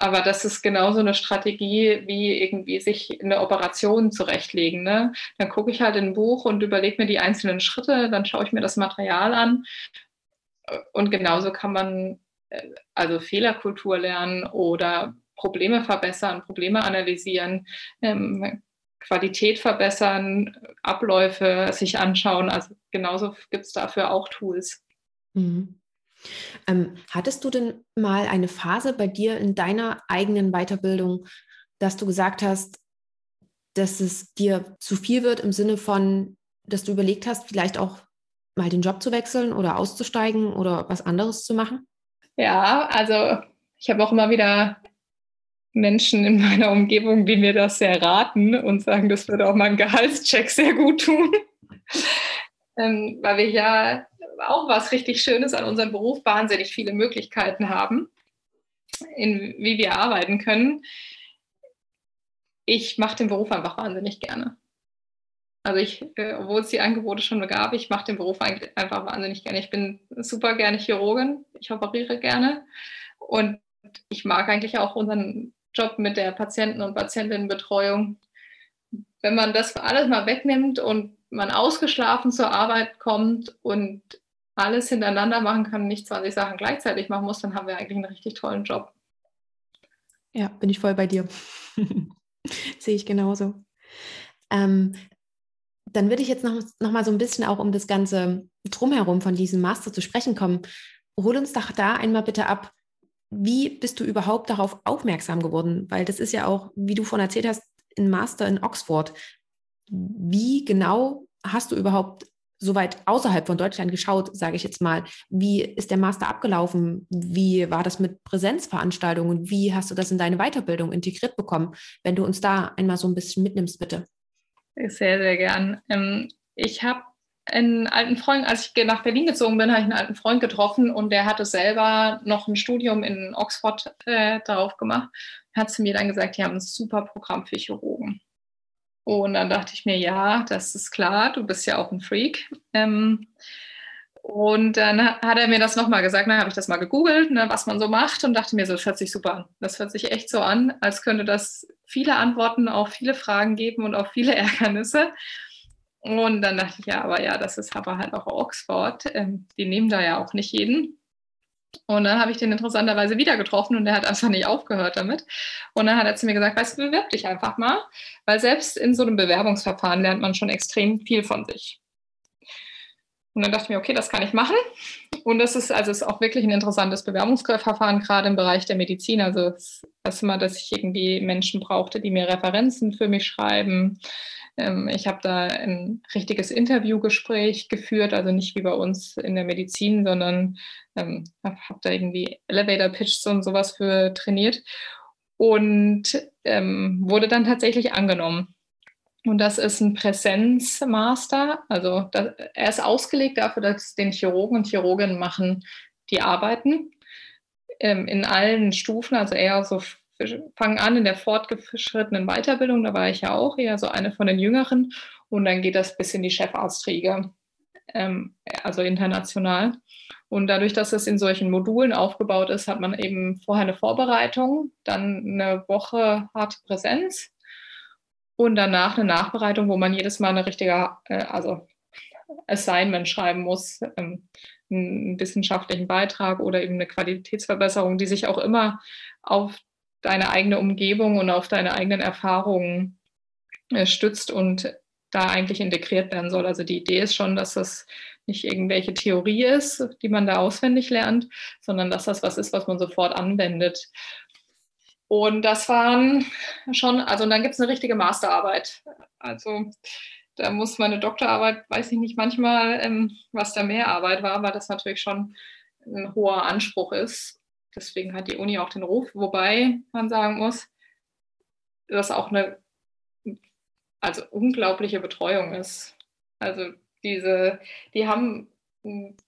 Speaker 2: Aber das ist genauso eine Strategie, wie irgendwie sich eine Operation zurechtlegen. Ne? Dann gucke ich halt in ein Buch und überlege mir die einzelnen Schritte, dann schaue ich mir das Material an. Und genauso kann man äh, also Fehlerkultur lernen oder Probleme verbessern, Probleme analysieren, ähm, Qualität verbessern, Abläufe sich anschauen. Also genauso gibt es dafür auch Tools.
Speaker 1: Mhm. Ähm, hattest du denn mal eine Phase bei dir in deiner eigenen Weiterbildung, dass du gesagt hast, dass es dir zu viel wird im Sinne von, dass du überlegt hast, vielleicht auch mal den Job zu wechseln oder auszusteigen oder was anderes zu machen?
Speaker 2: Ja, also ich habe auch immer wieder Menschen in meiner Umgebung, die mir das sehr raten und sagen, das würde auch meinem Gehaltscheck sehr gut tun. ähm, weil wir ja auch was richtig Schönes an unserem Beruf wahnsinnig viele Möglichkeiten haben, in, wie wir arbeiten können. Ich mache den Beruf einfach wahnsinnig gerne. Also ich, äh, obwohl es die Angebote schon gab, ich mache den Beruf einfach wahnsinnig gerne. Ich bin super gerne Chirurgin, ich operiere gerne und ich mag eigentlich auch unseren Job mit der Patienten- und Patientinnenbetreuung. Wenn man das alles mal wegnimmt und man ausgeschlafen zur Arbeit kommt und alles hintereinander machen kann, nicht 20 Sachen gleichzeitig machen muss, dann haben wir eigentlich einen richtig tollen Job.
Speaker 1: Ja, bin ich voll bei dir. Sehe ich genauso. Ähm, dann würde ich jetzt noch, noch mal so ein bisschen auch um das ganze Drumherum von diesem Master zu sprechen kommen. Hol uns doch da einmal bitte ab, wie bist du überhaupt darauf aufmerksam geworden? Weil das ist ja auch, wie du vorhin erzählt hast, ein Master in Oxford. Wie genau hast du überhaupt so weit außerhalb von Deutschland geschaut, sage ich jetzt mal. Wie ist der Master abgelaufen? Wie war das mit Präsenzveranstaltungen? Wie hast du das in deine Weiterbildung integriert bekommen? Wenn du uns da einmal so ein bisschen mitnimmst, bitte.
Speaker 2: Sehr, sehr gern. Ähm, ich habe einen alten Freund, als ich nach Berlin gezogen bin, habe ich einen alten Freund getroffen und der hatte selber noch ein Studium in Oxford äh, darauf gemacht. Hat zu mir dann gesagt, die haben ein super Programm für Chirurgen. Und dann dachte ich mir, ja, das ist klar, du bist ja auch ein Freak. Ähm, und dann hat er mir das nochmal gesagt, dann habe ich das mal gegoogelt, ne, was man so macht und dachte mir, so, das hört sich super an. Das hört sich echt so an, als könnte das viele Antworten auf viele Fragen geben und auf viele Ärgernisse. Und dann dachte ich, ja, aber ja, das ist aber halt auch Oxford. Ähm, die nehmen da ja auch nicht jeden. Und dann habe ich den interessanterweise wieder getroffen und der hat einfach nicht aufgehört damit. Und dann hat er zu mir gesagt, weißt du, bewirb dich einfach mal, weil selbst in so einem Bewerbungsverfahren lernt man schon extrem viel von sich. Und dann dachte ich mir, okay, das kann ich machen. Und das ist also ist auch wirklich ein interessantes Bewerbungsverfahren, gerade im Bereich der Medizin. Also das erste Mal, dass ich irgendwie Menschen brauchte, die mir Referenzen für mich schreiben, ich habe da ein richtiges Interviewgespräch geführt, also nicht wie bei uns in der Medizin, sondern ähm, habe hab da irgendwie Elevator Pitches und sowas für trainiert und ähm, wurde dann tatsächlich angenommen. Und das ist ein Präsenzmaster, also das, er ist ausgelegt dafür, dass den Chirurgen und Chirurginnen machen, die arbeiten ähm, in allen Stufen, also eher so fangen an in der fortgeschrittenen Weiterbildung, da war ich ja auch eher so eine von den Jüngeren und dann geht das bis in die Chefarztriege, ähm, also international. Und dadurch, dass es in solchen Modulen aufgebaut ist, hat man eben vorher eine Vorbereitung, dann eine Woche harte Präsenz und danach eine Nachbereitung, wo man jedes Mal eine richtige, äh, also Assignment schreiben muss, ähm, einen wissenschaftlichen Beitrag oder eben eine Qualitätsverbesserung, die sich auch immer auf deine eigene Umgebung und auf deine eigenen Erfahrungen äh, stützt und da eigentlich integriert werden soll. Also die Idee ist schon, dass das nicht irgendwelche Theorie ist, die man da auswendig lernt, sondern dass das was ist, was man sofort anwendet. Und das waren schon, also dann gibt es eine richtige Masterarbeit. Also da muss meine Doktorarbeit, weiß ich nicht manchmal, ähm, was da mehr Arbeit war, weil das natürlich schon ein hoher Anspruch ist. Deswegen hat die Uni auch den Ruf, wobei man sagen muss, dass auch eine also unglaubliche Betreuung ist. Also diese, die haben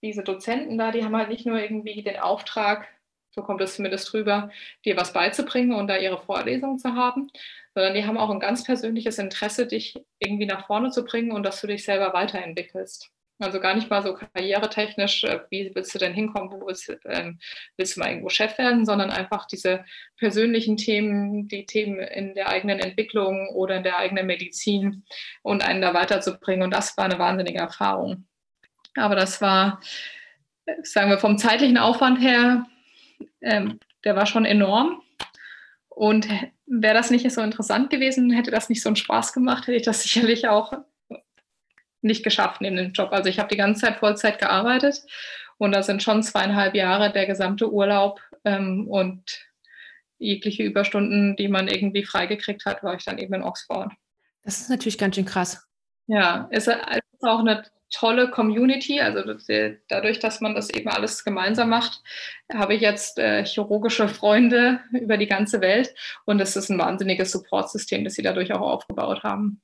Speaker 2: diese Dozenten da, die haben halt nicht nur irgendwie den Auftrag, so kommt es zumindest drüber, dir was beizubringen und da ihre Vorlesungen zu haben, sondern die haben auch ein ganz persönliches Interesse, dich irgendwie nach vorne zu bringen und dass du dich selber weiterentwickelst. Also gar nicht mal so karrieretechnisch, äh, wie willst du denn hinkommen, wo willst, ähm, willst du mal irgendwo Chef werden, sondern einfach diese persönlichen Themen, die Themen in der eigenen Entwicklung oder in der eigenen Medizin und einen da weiterzubringen. Und das war eine wahnsinnige Erfahrung. Aber das war, sagen wir, vom zeitlichen Aufwand her, ähm, der war schon enorm. Und wäre das nicht so interessant gewesen, hätte das nicht so einen Spaß gemacht, hätte ich das sicherlich auch nicht geschafft neben dem Job. Also ich habe die ganze Zeit Vollzeit gearbeitet und da sind schon zweieinhalb Jahre der gesamte Urlaub ähm, und jegliche Überstunden, die man irgendwie freigekriegt hat, war ich dann eben in Oxford.
Speaker 1: Das ist natürlich ganz schön krass.
Speaker 2: Ja, es ist auch eine tolle Community. Also dadurch, dass man das eben alles gemeinsam macht, habe ich jetzt äh, chirurgische Freunde über die ganze Welt und es ist ein wahnsinniges Supportsystem, das sie dadurch auch aufgebaut haben.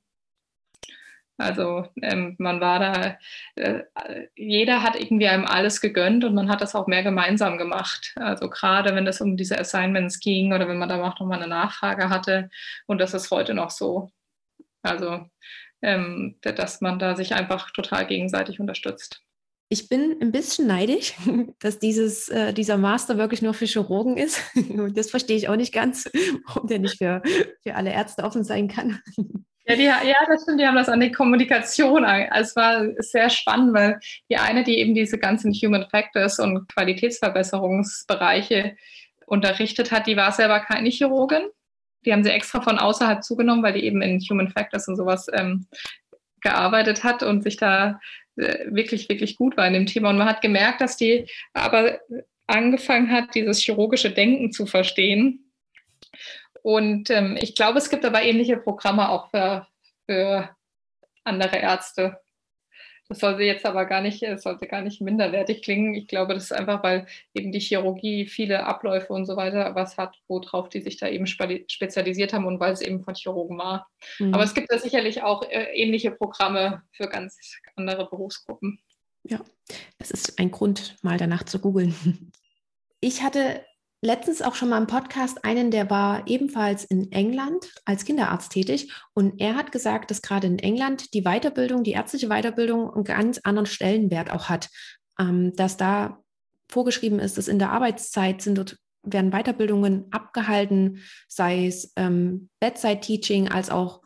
Speaker 2: Also ähm, man war da, äh, jeder hat irgendwie einem alles gegönnt und man hat das auch mehr gemeinsam gemacht. Also gerade wenn es um diese Assignments ging oder wenn man da auch nochmal eine Nachfrage hatte und das ist heute noch so. Also ähm, dass man da sich einfach total gegenseitig unterstützt.
Speaker 1: Ich bin ein bisschen neidisch, dass dieses, äh, dieser Master wirklich nur für Chirurgen ist. Das verstehe ich auch nicht ganz, warum der nicht für, für alle Ärzte offen sein kann.
Speaker 2: Ja, die, ja, das stimmt, die haben das an die Kommunikation. Es war sehr spannend, weil die eine, die eben diese ganzen Human Factors und Qualitätsverbesserungsbereiche unterrichtet hat, die war selber keine Chirurgin. Die haben sie extra von außerhalb zugenommen, weil die eben in Human Factors und sowas ähm, gearbeitet hat und sich da äh, wirklich, wirklich gut war in dem Thema. Und man hat gemerkt, dass die aber angefangen hat, dieses chirurgische Denken zu verstehen. Und ähm, ich glaube, es gibt aber ähnliche Programme auch für, für andere Ärzte. Das sollte jetzt aber gar nicht, sollte gar nicht minderwertig klingen. Ich glaube, das ist einfach, weil eben die Chirurgie viele Abläufe und so weiter was hat, worauf die sich da eben spezialisiert haben und weil es eben von Chirurgen war. Mhm. Aber es gibt da sicherlich auch äh, ähnliche Programme für ganz andere Berufsgruppen.
Speaker 1: Ja, das ist ein Grund, mal danach zu googeln. Ich hatte letztens auch schon mal im Podcast einen, der war ebenfalls in England als Kinderarzt tätig und er hat gesagt, dass gerade in England die Weiterbildung, die ärztliche Weiterbildung einen ganz anderen Stellenwert auch hat, ähm, dass da vorgeschrieben ist, dass in der Arbeitszeit sind dort werden Weiterbildungen abgehalten, sei es ähm, Bedside-Teaching als auch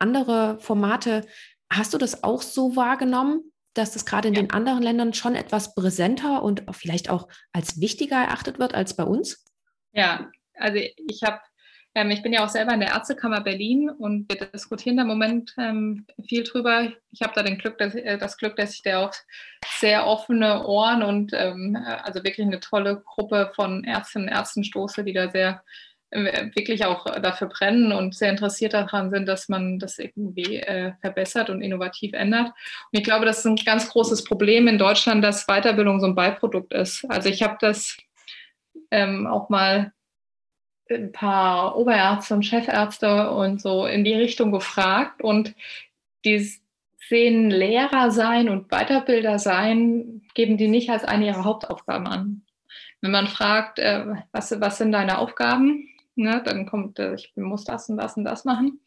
Speaker 1: andere Formate. Hast du das auch so wahrgenommen? Dass das gerade in ja. den anderen Ländern schon etwas präsenter und vielleicht auch als wichtiger erachtet wird als bei uns?
Speaker 2: Ja, also ich habe, ähm, ich bin ja auch selber in der Ärztekammer Berlin und wir diskutieren da im Moment ähm, viel drüber. Ich habe da den Glück, dass, äh, das Glück, dass ich da auch sehr offene Ohren und ähm, also wirklich eine tolle Gruppe von Ärztinnen und Ärzten stoße, die da sehr wirklich auch dafür brennen und sehr interessiert daran sind, dass man das irgendwie äh, verbessert und innovativ ändert. Und ich glaube, das ist ein ganz großes Problem in Deutschland, dass Weiterbildung so ein Beiprodukt ist. Also ich habe das ähm, auch mal ein paar Oberärzte und Chefärzte und so in die Richtung gefragt und die sehen Lehrer sein und Weiterbilder sein, geben die nicht als eine ihrer Hauptaufgaben an. Wenn man fragt, äh, was, was sind deine Aufgaben, Ne? Dann kommt, äh, ich muss das und das und das machen.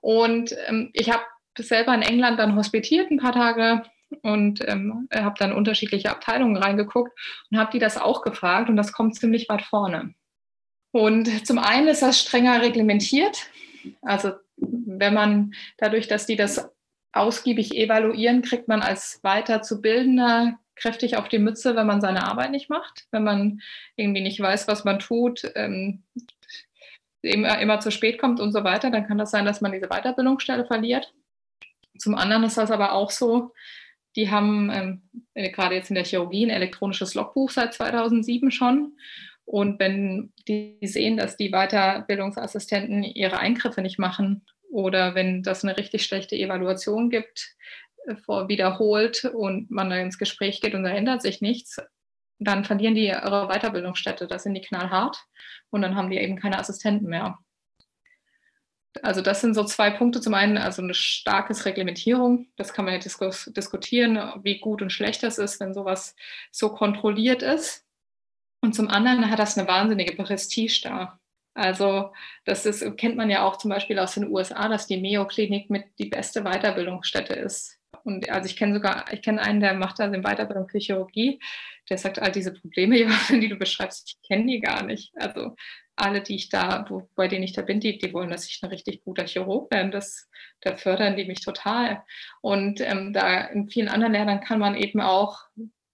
Speaker 2: Und ähm, ich habe selber in England dann hospitiert ein paar Tage und ähm, habe dann unterschiedliche Abteilungen reingeguckt und habe die das auch gefragt und das kommt ziemlich weit vorne. Und zum einen ist das strenger reglementiert. Also wenn man dadurch, dass die das ausgiebig evaluieren, kriegt man als Weiterzubildender kräftig auf die Mütze, wenn man seine Arbeit nicht macht, wenn man irgendwie nicht weiß, was man tut, ähm, immer, immer zu spät kommt und so weiter, dann kann das sein, dass man diese Weiterbildungsstelle verliert. Zum anderen ist das aber auch so, die haben ähm, äh, gerade jetzt in der Chirurgie ein elektronisches Logbuch seit 2007 schon. Und wenn die sehen, dass die Weiterbildungsassistenten ihre Eingriffe nicht machen oder wenn das eine richtig schlechte Evaluation gibt, äh, vor, wiederholt und man dann ins Gespräch geht und da ändert sich nichts, dann verlieren die ihre Weiterbildungsstätte. Das sind die knallhart und dann haben die eben keine Assistenten mehr. Also das sind so zwei Punkte. Zum einen also eine starke Reglementierung. Das kann man ja diskus diskutieren, wie gut und schlecht das ist, wenn sowas so kontrolliert ist. Und zum anderen hat das eine wahnsinnige Prestige da. Also das ist, kennt man ja auch zum Beispiel aus den USA, dass die Mayo-Klinik mit die beste Weiterbildungsstätte ist. Und also ich kenne sogar, ich kenne einen, der macht da eine Weiterbildung für Chirurgie, der sagt, all diese Probleme, die du beschreibst, ich kenne die gar nicht. Also alle, die ich da, wo, bei denen ich da bin, die, die wollen, dass ich ein richtig guter Chirurg werde. Das, da fördern die mich total. Und ähm, da in vielen anderen Ländern kann man eben auch,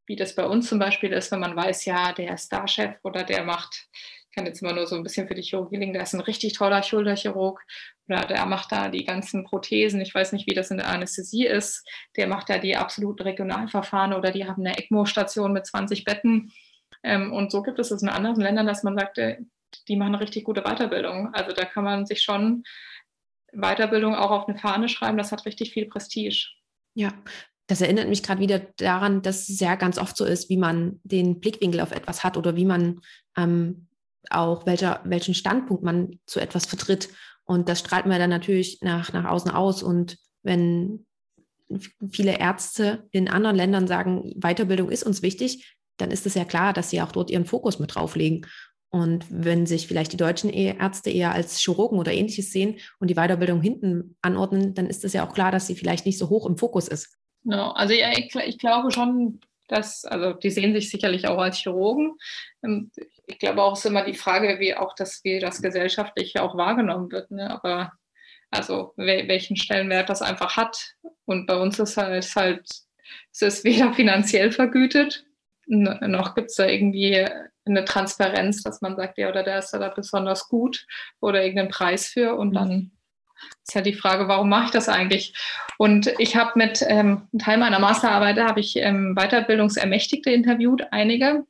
Speaker 2: wie das bei uns zum Beispiel ist, wenn man weiß, ja, der ist Starchef oder der macht kann jetzt immer nur so ein bisschen für die Chirurgie liegen, der ist ein richtig toller Schulterchirurg oder der macht da die ganzen Prothesen. Ich weiß nicht, wie das in der Anästhesie ist. Der macht da die absoluten Regionalverfahren oder die haben eine ECMO-Station mit 20 Betten. Ähm, und so gibt es es in anderen Ländern, dass man sagt, äh, die machen eine richtig gute Weiterbildung. Also da kann man sich schon Weiterbildung auch auf eine Fahne schreiben. Das hat richtig viel Prestige.
Speaker 1: Ja, das erinnert mich gerade wieder daran, dass es ja ganz oft so ist, wie man den Blickwinkel auf etwas hat oder wie man ähm, auch welcher, welchen Standpunkt man zu etwas vertritt. Und das strahlt man dann natürlich nach, nach außen aus. Und wenn viele Ärzte in anderen Ländern sagen, Weiterbildung ist uns wichtig, dann ist es ja klar, dass sie auch dort ihren Fokus mit drauflegen. Und wenn sich vielleicht die deutschen Ärzte eher als Chirurgen oder ähnliches sehen und die Weiterbildung hinten anordnen, dann ist es ja auch klar, dass sie vielleicht nicht so hoch im Fokus ist.
Speaker 2: No, also ja, ich, ich, glaube schon, dass, also die sehen sich sicherlich auch als Chirurgen. Ähm, ich glaube auch, es ist immer die Frage, wie auch das, wie das gesellschaftlich auch wahrgenommen wird. Ne? Aber also welchen Stellenwert das einfach hat. Und bei uns ist halt, ist halt es ist weder finanziell vergütet, noch gibt es da irgendwie eine Transparenz, dass man sagt, ja, oder der ist da besonders gut oder irgendeinen Preis für. Und dann ist ja die Frage, warum mache ich das eigentlich? Und ich habe mit ähm, Teil meiner Masterarbeit, habe ich ähm, Weiterbildungsermächtigte interviewt, einige,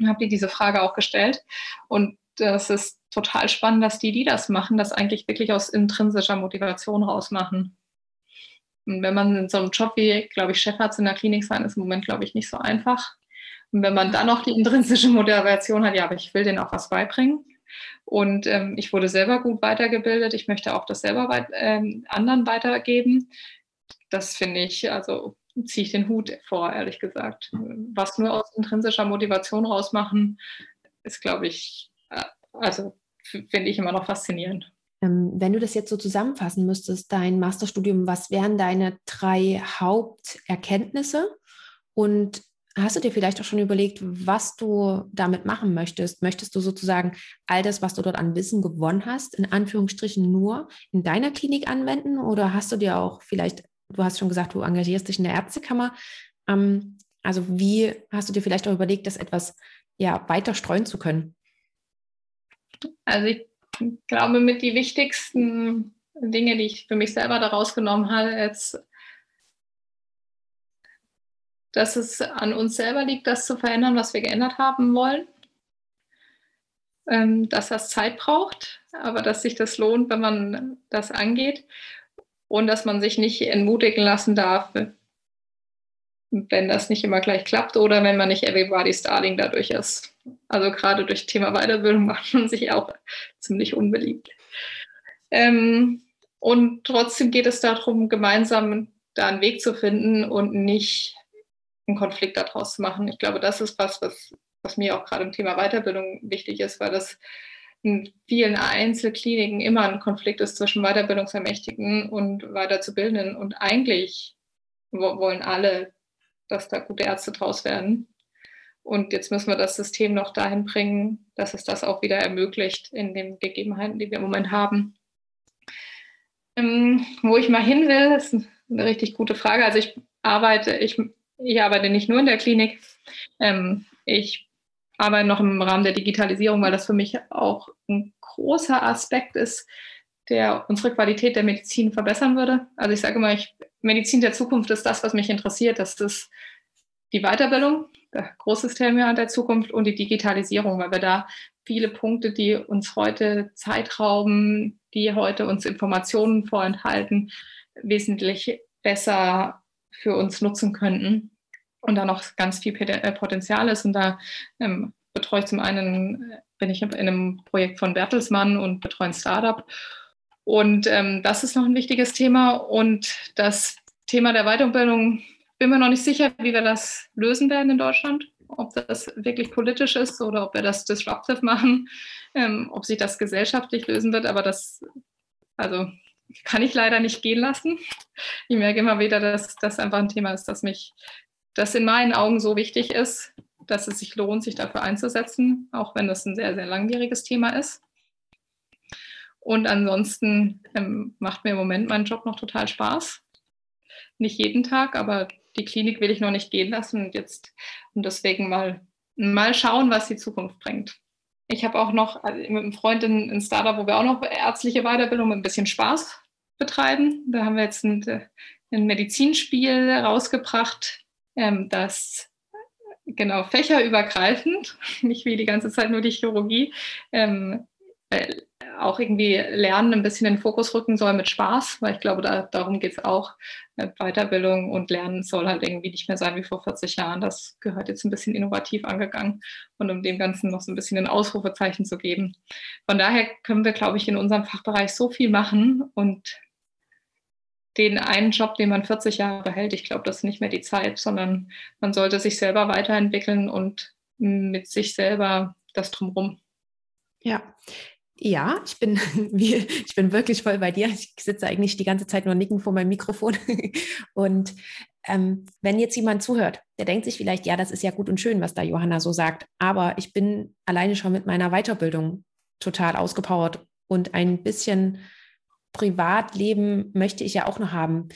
Speaker 2: und habe die diese Frage auch gestellt. Und das ist total spannend, dass die, die das machen, das eigentlich wirklich aus intrinsischer Motivation rausmachen. Und wenn man in so einem Job wie, glaube ich, Chefarzt in der Klinik sein, ist im Moment, glaube ich, nicht so einfach. Und wenn man dann noch die intrinsische Motivation hat, ja, aber ich will denen auch was beibringen. Und ähm, ich wurde selber gut weitergebildet. Ich möchte auch das selber weit, ähm, anderen weitergeben. Das finde ich, also ziehe ich den Hut vor, ehrlich gesagt. Was nur aus intrinsischer Motivation rausmachen, ist, glaube ich, äh, also finde ich immer noch faszinierend.
Speaker 1: Ähm, wenn du das jetzt so zusammenfassen müsstest, dein Masterstudium, was wären deine drei Haupterkenntnisse? Und hast du dir vielleicht auch schon überlegt, was du damit machen möchtest? Möchtest du sozusagen all das, was du dort an Wissen gewonnen hast, in Anführungsstrichen nur in deiner Klinik anwenden? Oder hast du dir auch vielleicht, du hast schon gesagt, du engagierst dich in der Ärztekammer. Ähm, also wie hast du dir vielleicht auch überlegt, das etwas ja, weiter streuen zu können?
Speaker 2: Also ich glaube, mit die wichtigsten Dinge, die ich für mich selber daraus genommen habe, jetzt, dass es an uns selber liegt, das zu verändern, was wir geändert haben wollen. Ähm, dass das Zeit braucht, aber dass sich das lohnt, wenn man das angeht. Und dass man sich nicht entmutigen lassen darf, wenn das nicht immer gleich klappt oder wenn man nicht Everybody's Darling dadurch ist. Also gerade durch Thema Weiterbildung macht man sich auch ziemlich unbeliebt. Ähm, und trotzdem geht es darum, gemeinsam da einen Weg zu finden und nicht einen Konflikt daraus zu machen. Ich glaube, das ist was, was, was mir auch gerade im Thema Weiterbildung wichtig ist, weil das in vielen Einzelkliniken immer ein Konflikt ist zwischen Weiterbildungsermächtigten und Weiterzubildenden. Und eigentlich wollen alle dass da gute Ärzte draus werden. Und jetzt müssen wir das System noch dahin bringen, dass es das auch wieder ermöglicht in den Gegebenheiten, die wir im Moment haben. Ähm, wo ich mal hin will, ist eine richtig gute Frage. Also ich arbeite, ich, ich arbeite nicht nur in der Klinik. Ähm, ich arbeite noch im Rahmen der Digitalisierung, weil das für mich auch ein großer Aspekt ist, der unsere Qualität der Medizin verbessern würde. Also ich sage immer, ich, Medizin der Zukunft ist das, was mich interessiert. Das ist die Weiterbildung, großes Thema der Zukunft und die Digitalisierung, weil wir da viele Punkte, die uns heute Zeit rauben, die heute uns Informationen vorenthalten, wesentlich besser für uns nutzen könnten und da noch ganz viel äh, Potenzial ist. Und da ähm, betreue ich zum einen, bin ich in einem Projekt von Bertelsmann und betreue ein Startup und ähm, das ist noch ein wichtiges Thema. Und das Thema der Weiterbildung, bin mir noch nicht sicher, wie wir das lösen werden in Deutschland. Ob das wirklich politisch ist oder ob wir das disruptive machen, ähm, ob sich das gesellschaftlich lösen wird. Aber das, also kann ich leider nicht gehen lassen. Ich merke immer wieder, dass das einfach ein Thema ist, das mich, das in meinen Augen so wichtig ist, dass es sich lohnt, sich dafür einzusetzen, auch wenn das ein sehr, sehr langwieriges Thema ist. Und ansonsten ähm, macht mir im Moment mein Job noch total Spaß. Nicht jeden Tag, aber die Klinik will ich noch nicht gehen lassen und jetzt und deswegen mal, mal schauen, was die Zukunft bringt. Ich habe auch noch also mit einem Freund ein, ein Startup, wo wir auch noch ärztliche Weiterbildung mit ein bisschen Spaß betreiben. Da haben wir jetzt ein, ein Medizinspiel rausgebracht, ähm, das genau, fächerübergreifend, nicht wie die ganze Zeit nur die Chirurgie, ähm, äh, auch irgendwie Lernen ein bisschen in den Fokus rücken soll mit Spaß, weil ich glaube, da, darum geht es auch. Äh, Weiterbildung und Lernen soll halt irgendwie nicht mehr sein wie vor 40 Jahren. Das gehört jetzt ein bisschen innovativ angegangen und um dem Ganzen noch so ein bisschen ein Ausrufezeichen zu geben. Von daher können wir, glaube ich, in unserem Fachbereich so viel machen und den einen Job, den man 40 Jahre behält, ich glaube, das ist nicht mehr die Zeit, sondern man sollte sich selber weiterentwickeln und mit sich selber das drumherum.
Speaker 1: Ja, ja, ich bin, ich bin wirklich voll bei dir. Ich sitze eigentlich die ganze Zeit nur nicken vor meinem Mikrofon. Und ähm, wenn jetzt jemand zuhört, der denkt sich vielleicht, ja, das ist ja gut und schön, was da Johanna so sagt, aber ich bin alleine schon mit meiner Weiterbildung total ausgepowert und ein bisschen Privatleben möchte ich ja auch noch haben.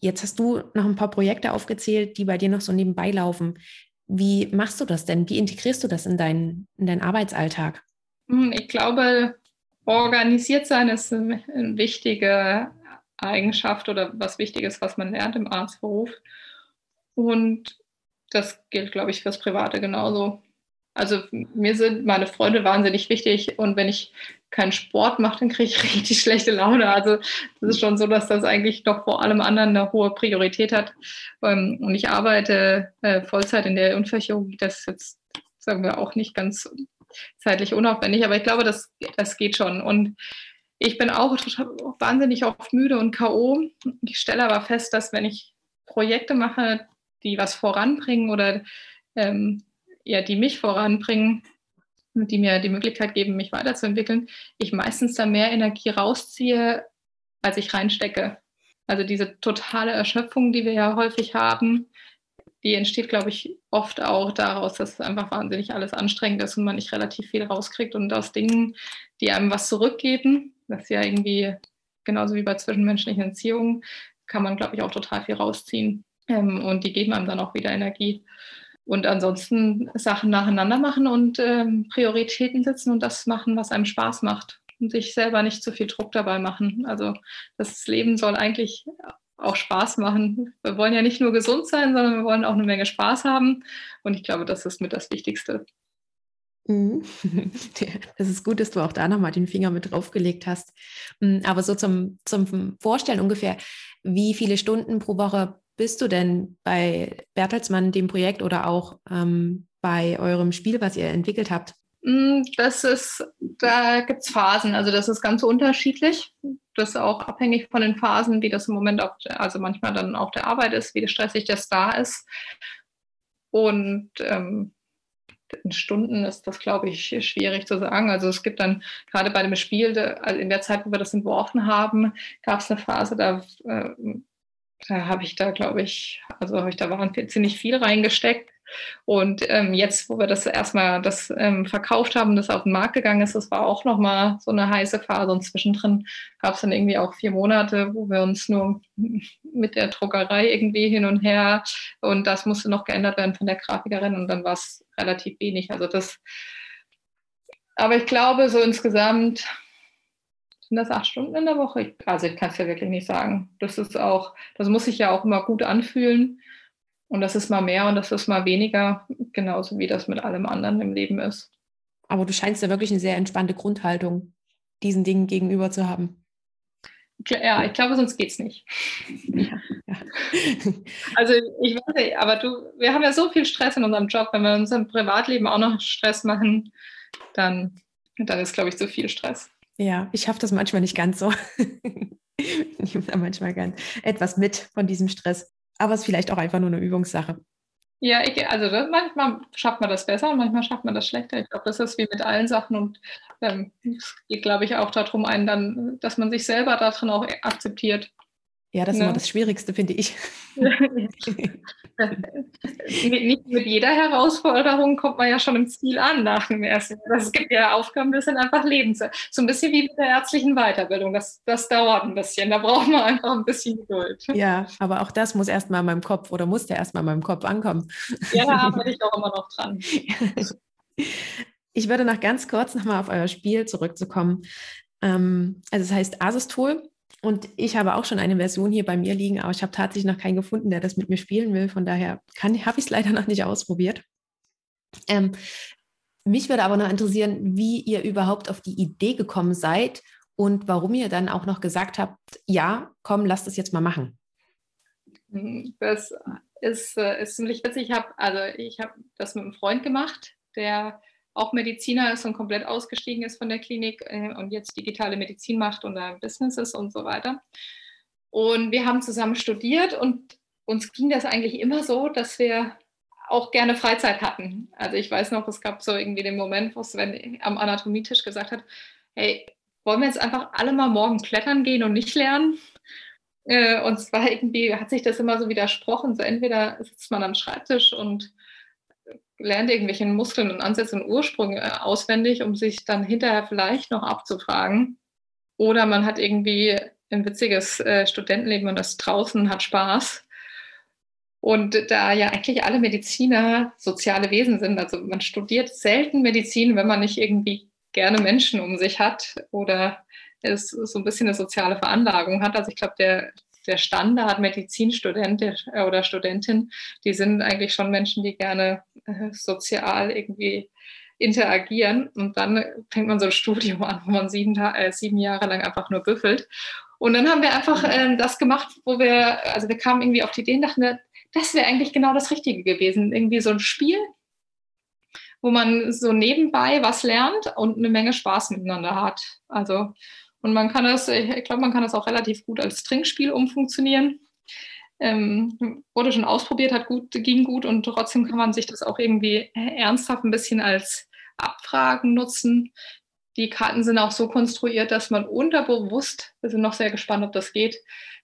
Speaker 1: Jetzt hast du noch ein paar Projekte aufgezählt, die bei dir noch so nebenbei laufen. Wie machst du das denn? Wie integrierst du das in deinen, in deinen Arbeitsalltag?
Speaker 2: Hm, ich glaube, organisiert sein ist eine wichtige Eigenschaft oder was Wichtiges, was man lernt im Arztberuf. Und das gilt, glaube ich, fürs Private genauso. Also mir sind meine Freunde wahnsinnig wichtig und wenn ich keinen Sport mache, dann kriege ich richtig schlechte Laune. Also das ist schon so, dass das eigentlich doch vor allem anderen eine hohe Priorität hat. Ähm, und ich arbeite äh, Vollzeit in der Unfallchirurgie. Das ist jetzt, sagen wir, auch nicht ganz zeitlich unaufwendig, aber ich glaube, das, das geht schon. Und ich bin auch wahnsinnig oft müde und K.O. Ich stelle aber fest, dass wenn ich Projekte mache, die was voranbringen oder ähm, ja, die mich voranbringen, die mir die Möglichkeit geben, mich weiterzuentwickeln, ich meistens da mehr Energie rausziehe, als ich reinstecke. Also diese totale Erschöpfung, die wir ja häufig haben, die entsteht, glaube ich, oft auch daraus, dass einfach wahnsinnig alles anstrengend ist und man nicht relativ viel rauskriegt und aus Dingen, die einem was zurückgeben, das ist ja irgendwie genauso wie bei zwischenmenschlichen Entziehungen, kann man, glaube ich, auch total viel rausziehen. Ähm, und die geben einem dann auch wieder Energie. Und ansonsten Sachen nacheinander machen und ähm, Prioritäten setzen und das machen, was einem Spaß macht. Und sich selber nicht zu viel Druck dabei machen. Also das Leben soll eigentlich auch Spaß machen. Wir wollen ja nicht nur gesund sein, sondern wir wollen auch eine Menge Spaß haben. Und ich glaube, das ist mit das Wichtigste.
Speaker 1: Mhm. Das ist gut, dass du auch da nochmal den Finger mit draufgelegt hast. Mm, aber so zum, zum Vorstellen ungefähr, wie viele Stunden pro Woche bist du denn bei Bertelsmann, dem Projekt oder auch ähm, bei eurem Spiel, was ihr entwickelt habt?
Speaker 2: Mm, das ist, da gibt es Phasen, also das ist ganz unterschiedlich. Das ist auch abhängig von den Phasen, wie das im Moment auch, also manchmal dann auch der Arbeit ist, wie stressig das da ist. Und ähm, in Stunden ist das, glaube ich, schwierig zu sagen. Also es gibt dann gerade bei dem Spiel, also in der Zeit, wo wir das entworfen haben, gab es eine Phase, da, äh, da habe ich da, glaube ich, also habe ich da ziemlich viel reingesteckt. Und ähm, jetzt, wo wir das erstmal das ähm, verkauft haben, das auf den Markt gegangen ist, das war auch nochmal so eine heiße Phase. Und zwischendrin gab es dann irgendwie auch vier Monate, wo wir uns nur mit der Druckerei irgendwie hin und her und das musste noch geändert werden von der Grafikerin und dann war es relativ wenig. Also das, aber ich glaube, so insgesamt sind das acht Stunden in der Woche. Also ich kann es ja wirklich nicht sagen. Das ist auch, das muss sich ja auch immer gut anfühlen. Und das ist mal mehr und das ist mal weniger, genauso wie das mit allem anderen im Leben ist.
Speaker 1: Aber du scheinst ja wirklich eine sehr entspannte Grundhaltung diesen Dingen gegenüber zu haben.
Speaker 2: Ja, ich glaube, sonst geht es nicht. Ja, ja. Also ich weiß nicht, aber du, wir haben ja so viel Stress in unserem Job, wenn wir in unserem Privatleben auch noch Stress machen, dann, dann ist, glaube ich, zu viel Stress.
Speaker 1: Ja, ich schaffe das manchmal nicht ganz so. ich nehme da manchmal gern etwas mit von diesem Stress aber es ist vielleicht auch einfach nur eine Übungssache.
Speaker 2: Ja, ich, also das, manchmal schafft man das besser und manchmal schafft man das schlechter. Ich glaube, das ist wie mit allen Sachen und ähm, es geht, glaube ich, auch darum, einen dann, dass man sich selber darin auch akzeptiert.
Speaker 1: Ja, das ist ne? immer das Schwierigste, finde ich.
Speaker 2: Nicht mit jeder Herausforderung kommt man ja schon im Ziel an nach dem ersten. Es gibt ja Aufgaben, das sind einfach Lebens. So ein bisschen wie mit der ärztlichen Weiterbildung. Das, das dauert ein bisschen. Da braucht man einfach ein bisschen Geduld.
Speaker 1: Ja, aber auch das muss erstmal in meinem Kopf oder musste erstmal in meinem Kopf ankommen.
Speaker 2: Ja, da arbeite ich auch immer noch dran.
Speaker 1: Ich würde noch ganz kurz nochmal auf euer Spiel zurückzukommen. Ähm, also es heißt Asistol und ich habe auch schon eine Version hier bei mir liegen, aber ich habe tatsächlich noch keinen gefunden, der das mit mir spielen will. Von daher habe ich es leider noch nicht ausprobiert. Ähm, mich würde aber noch interessieren, wie ihr überhaupt auf die Idee gekommen seid und warum ihr dann auch noch gesagt habt, ja, komm, lass das jetzt mal machen.
Speaker 2: Das ist, äh, ist ziemlich witzig. Ich habe also ich habe das mit einem Freund gemacht, der auch Mediziner ist und komplett ausgestiegen ist von der Klinik äh, und jetzt digitale Medizin macht und da Business ist und so weiter. Und wir haben zusammen studiert und uns ging das eigentlich immer so, dass wir auch gerne Freizeit hatten. Also ich weiß noch, es gab so irgendwie den Moment, wo Sven am Anatomietisch gesagt hat, hey, wollen wir jetzt einfach alle mal morgen klettern gehen und nicht lernen? Äh, und zwar irgendwie hat sich das immer so widersprochen. So entweder sitzt man am Schreibtisch und lernt irgendwelche Muskeln und Ansätze und Ursprünge äh, auswendig, um sich dann hinterher vielleicht noch abzufragen. Oder man hat irgendwie ein witziges äh, Studentenleben und das draußen hat Spaß. Und da ja eigentlich alle Mediziner soziale Wesen sind, also man studiert selten Medizin, wenn man nicht irgendwie gerne Menschen um sich hat oder es so ein bisschen eine soziale Veranlagung hat. Also ich glaube, der, der Standard-Medizinstudent oder Studentin, die sind eigentlich schon Menschen, die gerne äh, sozial irgendwie interagieren. Und dann fängt man so ein Studium an, wo man sieben, äh, sieben Jahre lang einfach nur büffelt. Und dann haben wir einfach äh, das gemacht, wo wir, also wir kamen irgendwie auf die Idee und dachten, das wäre eigentlich genau das Richtige gewesen. Irgendwie so ein Spiel, wo man so nebenbei was lernt und eine Menge Spaß miteinander hat. Also und man kann das, ich glaube, man kann das auch relativ gut als Trinkspiel umfunktionieren. Ähm, wurde schon ausprobiert, hat gut, ging gut und trotzdem kann man sich das auch irgendwie ernsthaft ein bisschen als Abfragen nutzen. Die Karten sind auch so konstruiert, dass man unterbewusst, wir sind noch sehr gespannt, ob das geht,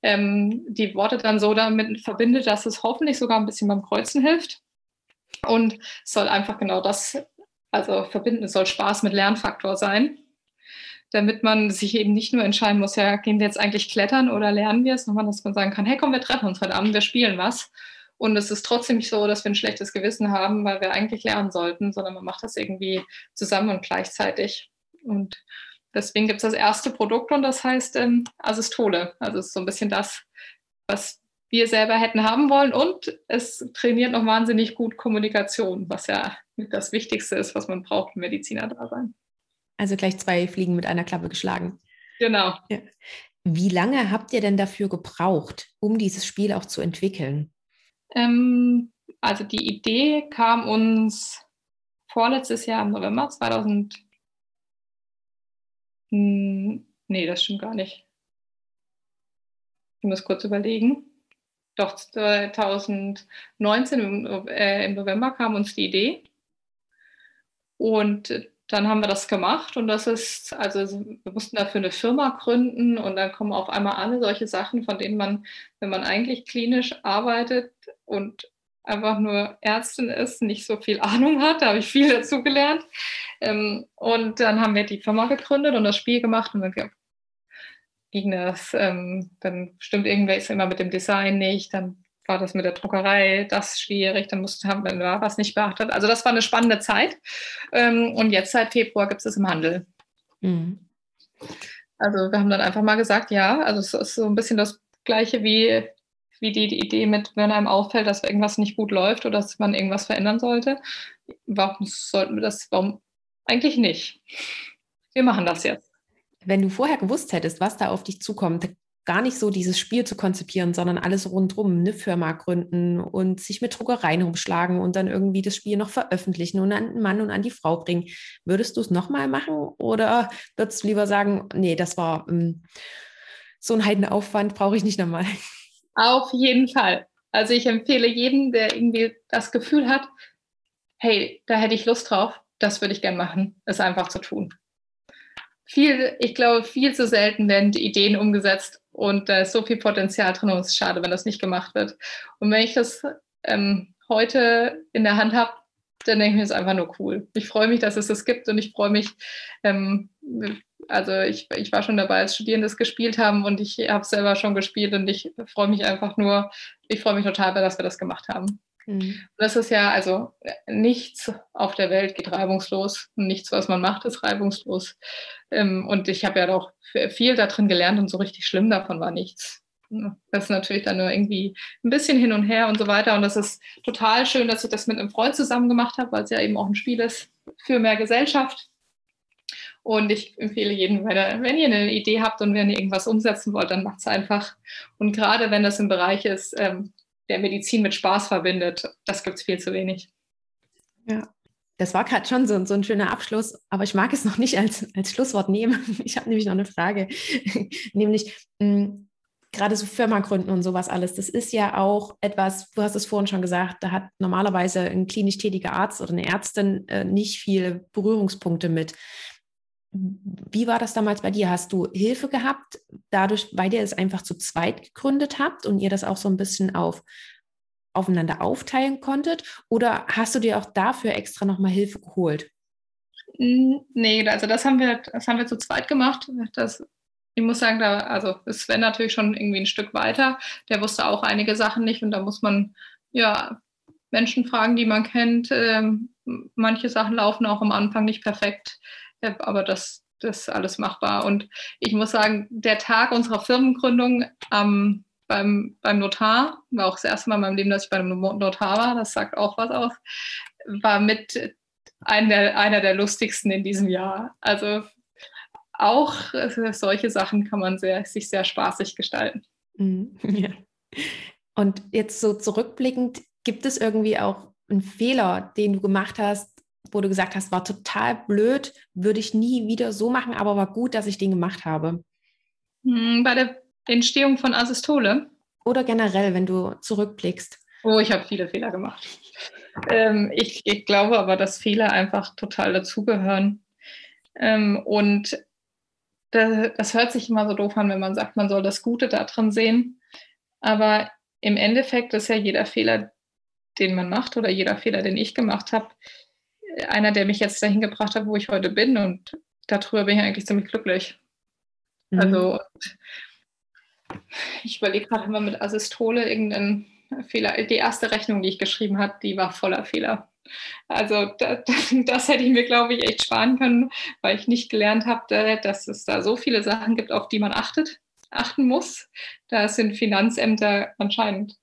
Speaker 2: ähm, die Worte dann so damit verbindet, dass es hoffentlich sogar ein bisschen beim Kreuzen hilft. Und es soll einfach genau das, also verbinden, es soll Spaß mit Lernfaktor sein damit man sich eben nicht nur entscheiden muss, ja, gehen wir jetzt eigentlich klettern oder lernen wir es, sondern dass man sagen kann, hey, komm, wir treffen uns heute Abend, wir spielen was. Und es ist trotzdem nicht so, dass wir ein schlechtes Gewissen haben, weil wir eigentlich lernen sollten, sondern man macht das irgendwie zusammen und gleichzeitig. Und deswegen gibt es das erste Produkt und das heißt ähm, Asystole. Also es ist so ein bisschen das, was wir selber hätten haben wollen. Und es trainiert noch wahnsinnig gut Kommunikation, was ja das Wichtigste ist, was man braucht im Mediziner da sein.
Speaker 1: Also gleich zwei Fliegen mit einer Klappe geschlagen.
Speaker 2: Genau. Ja.
Speaker 1: Wie lange habt ihr denn dafür gebraucht, um dieses Spiel auch zu entwickeln?
Speaker 2: Ähm, also die Idee kam uns vorletztes Jahr im November 2000. Hm, nee, das stimmt gar nicht. Ich muss kurz überlegen. Doch 2019 im, äh, im November kam uns die Idee. Und dann haben wir das gemacht und das ist, also wir mussten dafür eine Firma gründen und dann kommen auf einmal alle solche Sachen, von denen man, wenn man eigentlich klinisch arbeitet und einfach nur Ärztin ist, nicht so viel Ahnung hat. Da habe ich viel dazu gelernt. Ähm, und dann haben wir die Firma gegründet und das Spiel gemacht und dann ging das, ähm, dann stimmt irgendwas immer mit dem Design nicht, dann war das mit der Druckerei das schwierig, dann musste, haben wir was nicht beachtet. Also das war eine spannende Zeit. Ähm, und jetzt seit Februar gibt es es im Handel. Mhm. Also wir haben dann einfach mal gesagt, ja, also es ist so ein bisschen das gleiche wie, wie die, die Idee mit, wenn einem auffällt, dass irgendwas nicht gut läuft oder dass man irgendwas verändern sollte. Warum sollten wir das, warum eigentlich nicht? Wir machen das jetzt.
Speaker 1: Wenn du vorher gewusst hättest, was da auf dich zukommt, gar nicht so dieses Spiel zu konzipieren, sondern alles rundherum, eine Firma gründen und sich mit Druckereien rumschlagen und dann irgendwie das Spiel noch veröffentlichen und an den Mann und an die Frau bringen. Würdest du es nochmal machen oder würdest du lieber sagen, nee, das war ähm, so ein Heidenaufwand, brauche ich nicht nochmal?
Speaker 2: Auf jeden Fall. Also ich empfehle jedem, der irgendwie das Gefühl hat, hey, da hätte ich Lust drauf, das würde ich gern machen, es einfach zu tun viel, ich glaube, viel zu selten werden die Ideen umgesetzt und da ist so viel Potenzial drin und es ist schade, wenn das nicht gemacht wird. Und wenn ich das ähm, heute in der Hand habe, dann denke ich mir, es ist einfach nur cool. Ich freue mich, dass es das gibt und ich freue mich, ähm, also ich, ich war schon dabei, als Studierende es gespielt haben und ich habe selber schon gespielt und ich freue mich einfach nur, ich freue mich total, dass wir das gemacht haben. Mhm. Das ist ja, also nichts auf der Welt geht reibungslos. Nichts, was man macht, ist reibungslos. Ähm, und ich habe ja doch viel da drin gelernt und so richtig schlimm davon war nichts. das ist natürlich dann nur irgendwie ein bisschen hin und her und so weiter. Und das ist total schön, dass ich das mit einem Freund zusammen gemacht habe, weil es ja eben auch ein Spiel ist für mehr Gesellschaft. Und ich empfehle jedem, wenn ihr eine Idee habt und wenn ihr irgendwas umsetzen wollt, dann macht es einfach. Und gerade wenn das im Bereich ist, ähm, der Medizin mit Spaß verbindet, das gibt es viel zu wenig.
Speaker 1: Ja, das war gerade schon so, so, ein schöner Abschluss, aber ich mag es noch nicht als, als Schlusswort nehmen. Ich habe nämlich noch eine Frage, nämlich hm, gerade so Firma gründen und sowas alles. Das ist ja auch etwas, du hast es vorhin schon gesagt, da hat normalerweise ein klinisch tätiger Arzt oder eine Ärztin äh, nicht viele Berührungspunkte mit. Wie war das damals bei dir? Hast du Hilfe gehabt, dadurch, weil ihr es einfach zu zweit gegründet habt und ihr das auch so ein bisschen auf aufeinander aufteilen konntet? Oder hast du dir auch dafür extra nochmal Hilfe geholt?
Speaker 2: Nee, also das haben wir, das haben wir zu zweit gemacht. Das, ich muss sagen, da, also ist Sven natürlich schon irgendwie ein Stück weiter. Der wusste auch einige Sachen nicht und da muss man ja Menschen fragen, die man kennt. Ähm, manche Sachen laufen auch am Anfang nicht perfekt, aber das, das ist alles machbar. Und ich muss sagen, der Tag unserer Firmengründung am beim, beim Notar, war auch das erste Mal in meinem Leben, dass ich bei einem Notar war, das sagt auch was aus, war mit einer der, einer der lustigsten in diesem Jahr. Also auch äh, solche Sachen kann man sehr, sich sehr spaßig gestalten.
Speaker 1: Mhm. Ja. Und jetzt so zurückblickend, gibt es irgendwie auch einen Fehler, den du gemacht hast, wo du gesagt hast, war total blöd, würde ich nie wieder so machen, aber war gut, dass ich den gemacht habe?
Speaker 2: Hm, bei der Entstehung von Asystole.
Speaker 1: Oder generell, wenn du zurückblickst.
Speaker 2: Oh, ich habe viele Fehler gemacht. Ähm, ich, ich, glaube aber, dass Fehler einfach total dazugehören. Ähm, und das, das hört sich immer so doof an, wenn man sagt, man soll das Gute darin sehen. Aber im Endeffekt ist ja jeder Fehler, den man macht oder jeder Fehler, den ich gemacht habe, einer, der mich jetzt dahin gebracht hat, wo ich heute bin. Und darüber bin ich eigentlich ziemlich glücklich. Mhm. Also ich überlege gerade immer mit Asystole irgendeinen Fehler. Die erste Rechnung, die ich geschrieben habe, die war voller Fehler. Also das, das hätte ich mir, glaube ich, echt sparen können, weil ich nicht gelernt habe, dass es da so viele Sachen gibt, auf die man achtet, achten muss. Da sind Finanzämter anscheinend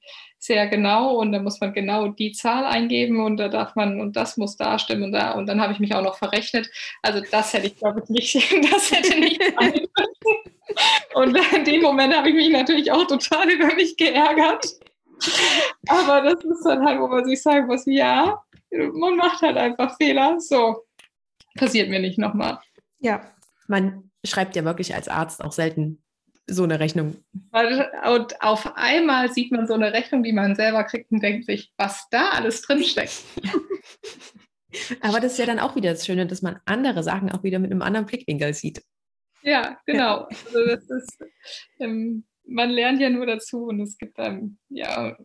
Speaker 2: sehr genau und da muss man genau die Zahl eingeben und da darf man und das muss da stimmen und da und dann habe ich mich auch noch verrechnet. Also das hätte ich glaube ich nicht, das hätte nicht sein Und in dem Moment habe ich mich natürlich auch total über mich geärgert. Aber das ist dann halt, wo man sich sagen muss, ja, man macht halt einfach Fehler. So, passiert mir nicht nochmal.
Speaker 1: Ja, man schreibt ja wirklich als Arzt auch selten so eine Rechnung.
Speaker 2: Und auf einmal sieht man so eine Rechnung, die man selber kriegt und denkt sich, was da alles drinsteckt.
Speaker 1: Aber das ist ja dann auch wieder das Schöne, dass man andere Sachen auch wieder mit einem anderen Blickwinkel sieht.
Speaker 2: Ja, genau. Also das ist, ähm, man lernt ja nur dazu und es gibt dann, ja,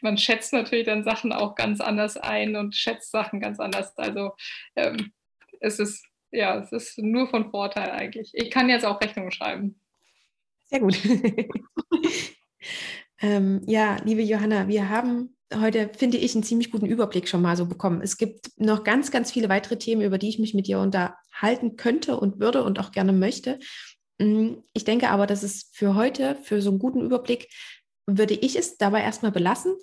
Speaker 2: man schätzt natürlich dann Sachen auch ganz anders ein und schätzt Sachen ganz anders. Also ähm, es ist, ja, es ist nur von Vorteil eigentlich. Ich kann jetzt auch Rechnungen schreiben.
Speaker 1: Sehr gut. ähm, ja, liebe Johanna, wir haben heute, finde ich, einen ziemlich guten Überblick schon mal so bekommen. Es gibt noch ganz, ganz viele weitere Themen, über die ich mich mit dir unterhalten könnte und würde und auch gerne möchte. Mm, ich denke aber, dass es für heute, für so einen guten Überblick, würde ich es dabei erstmal belassen.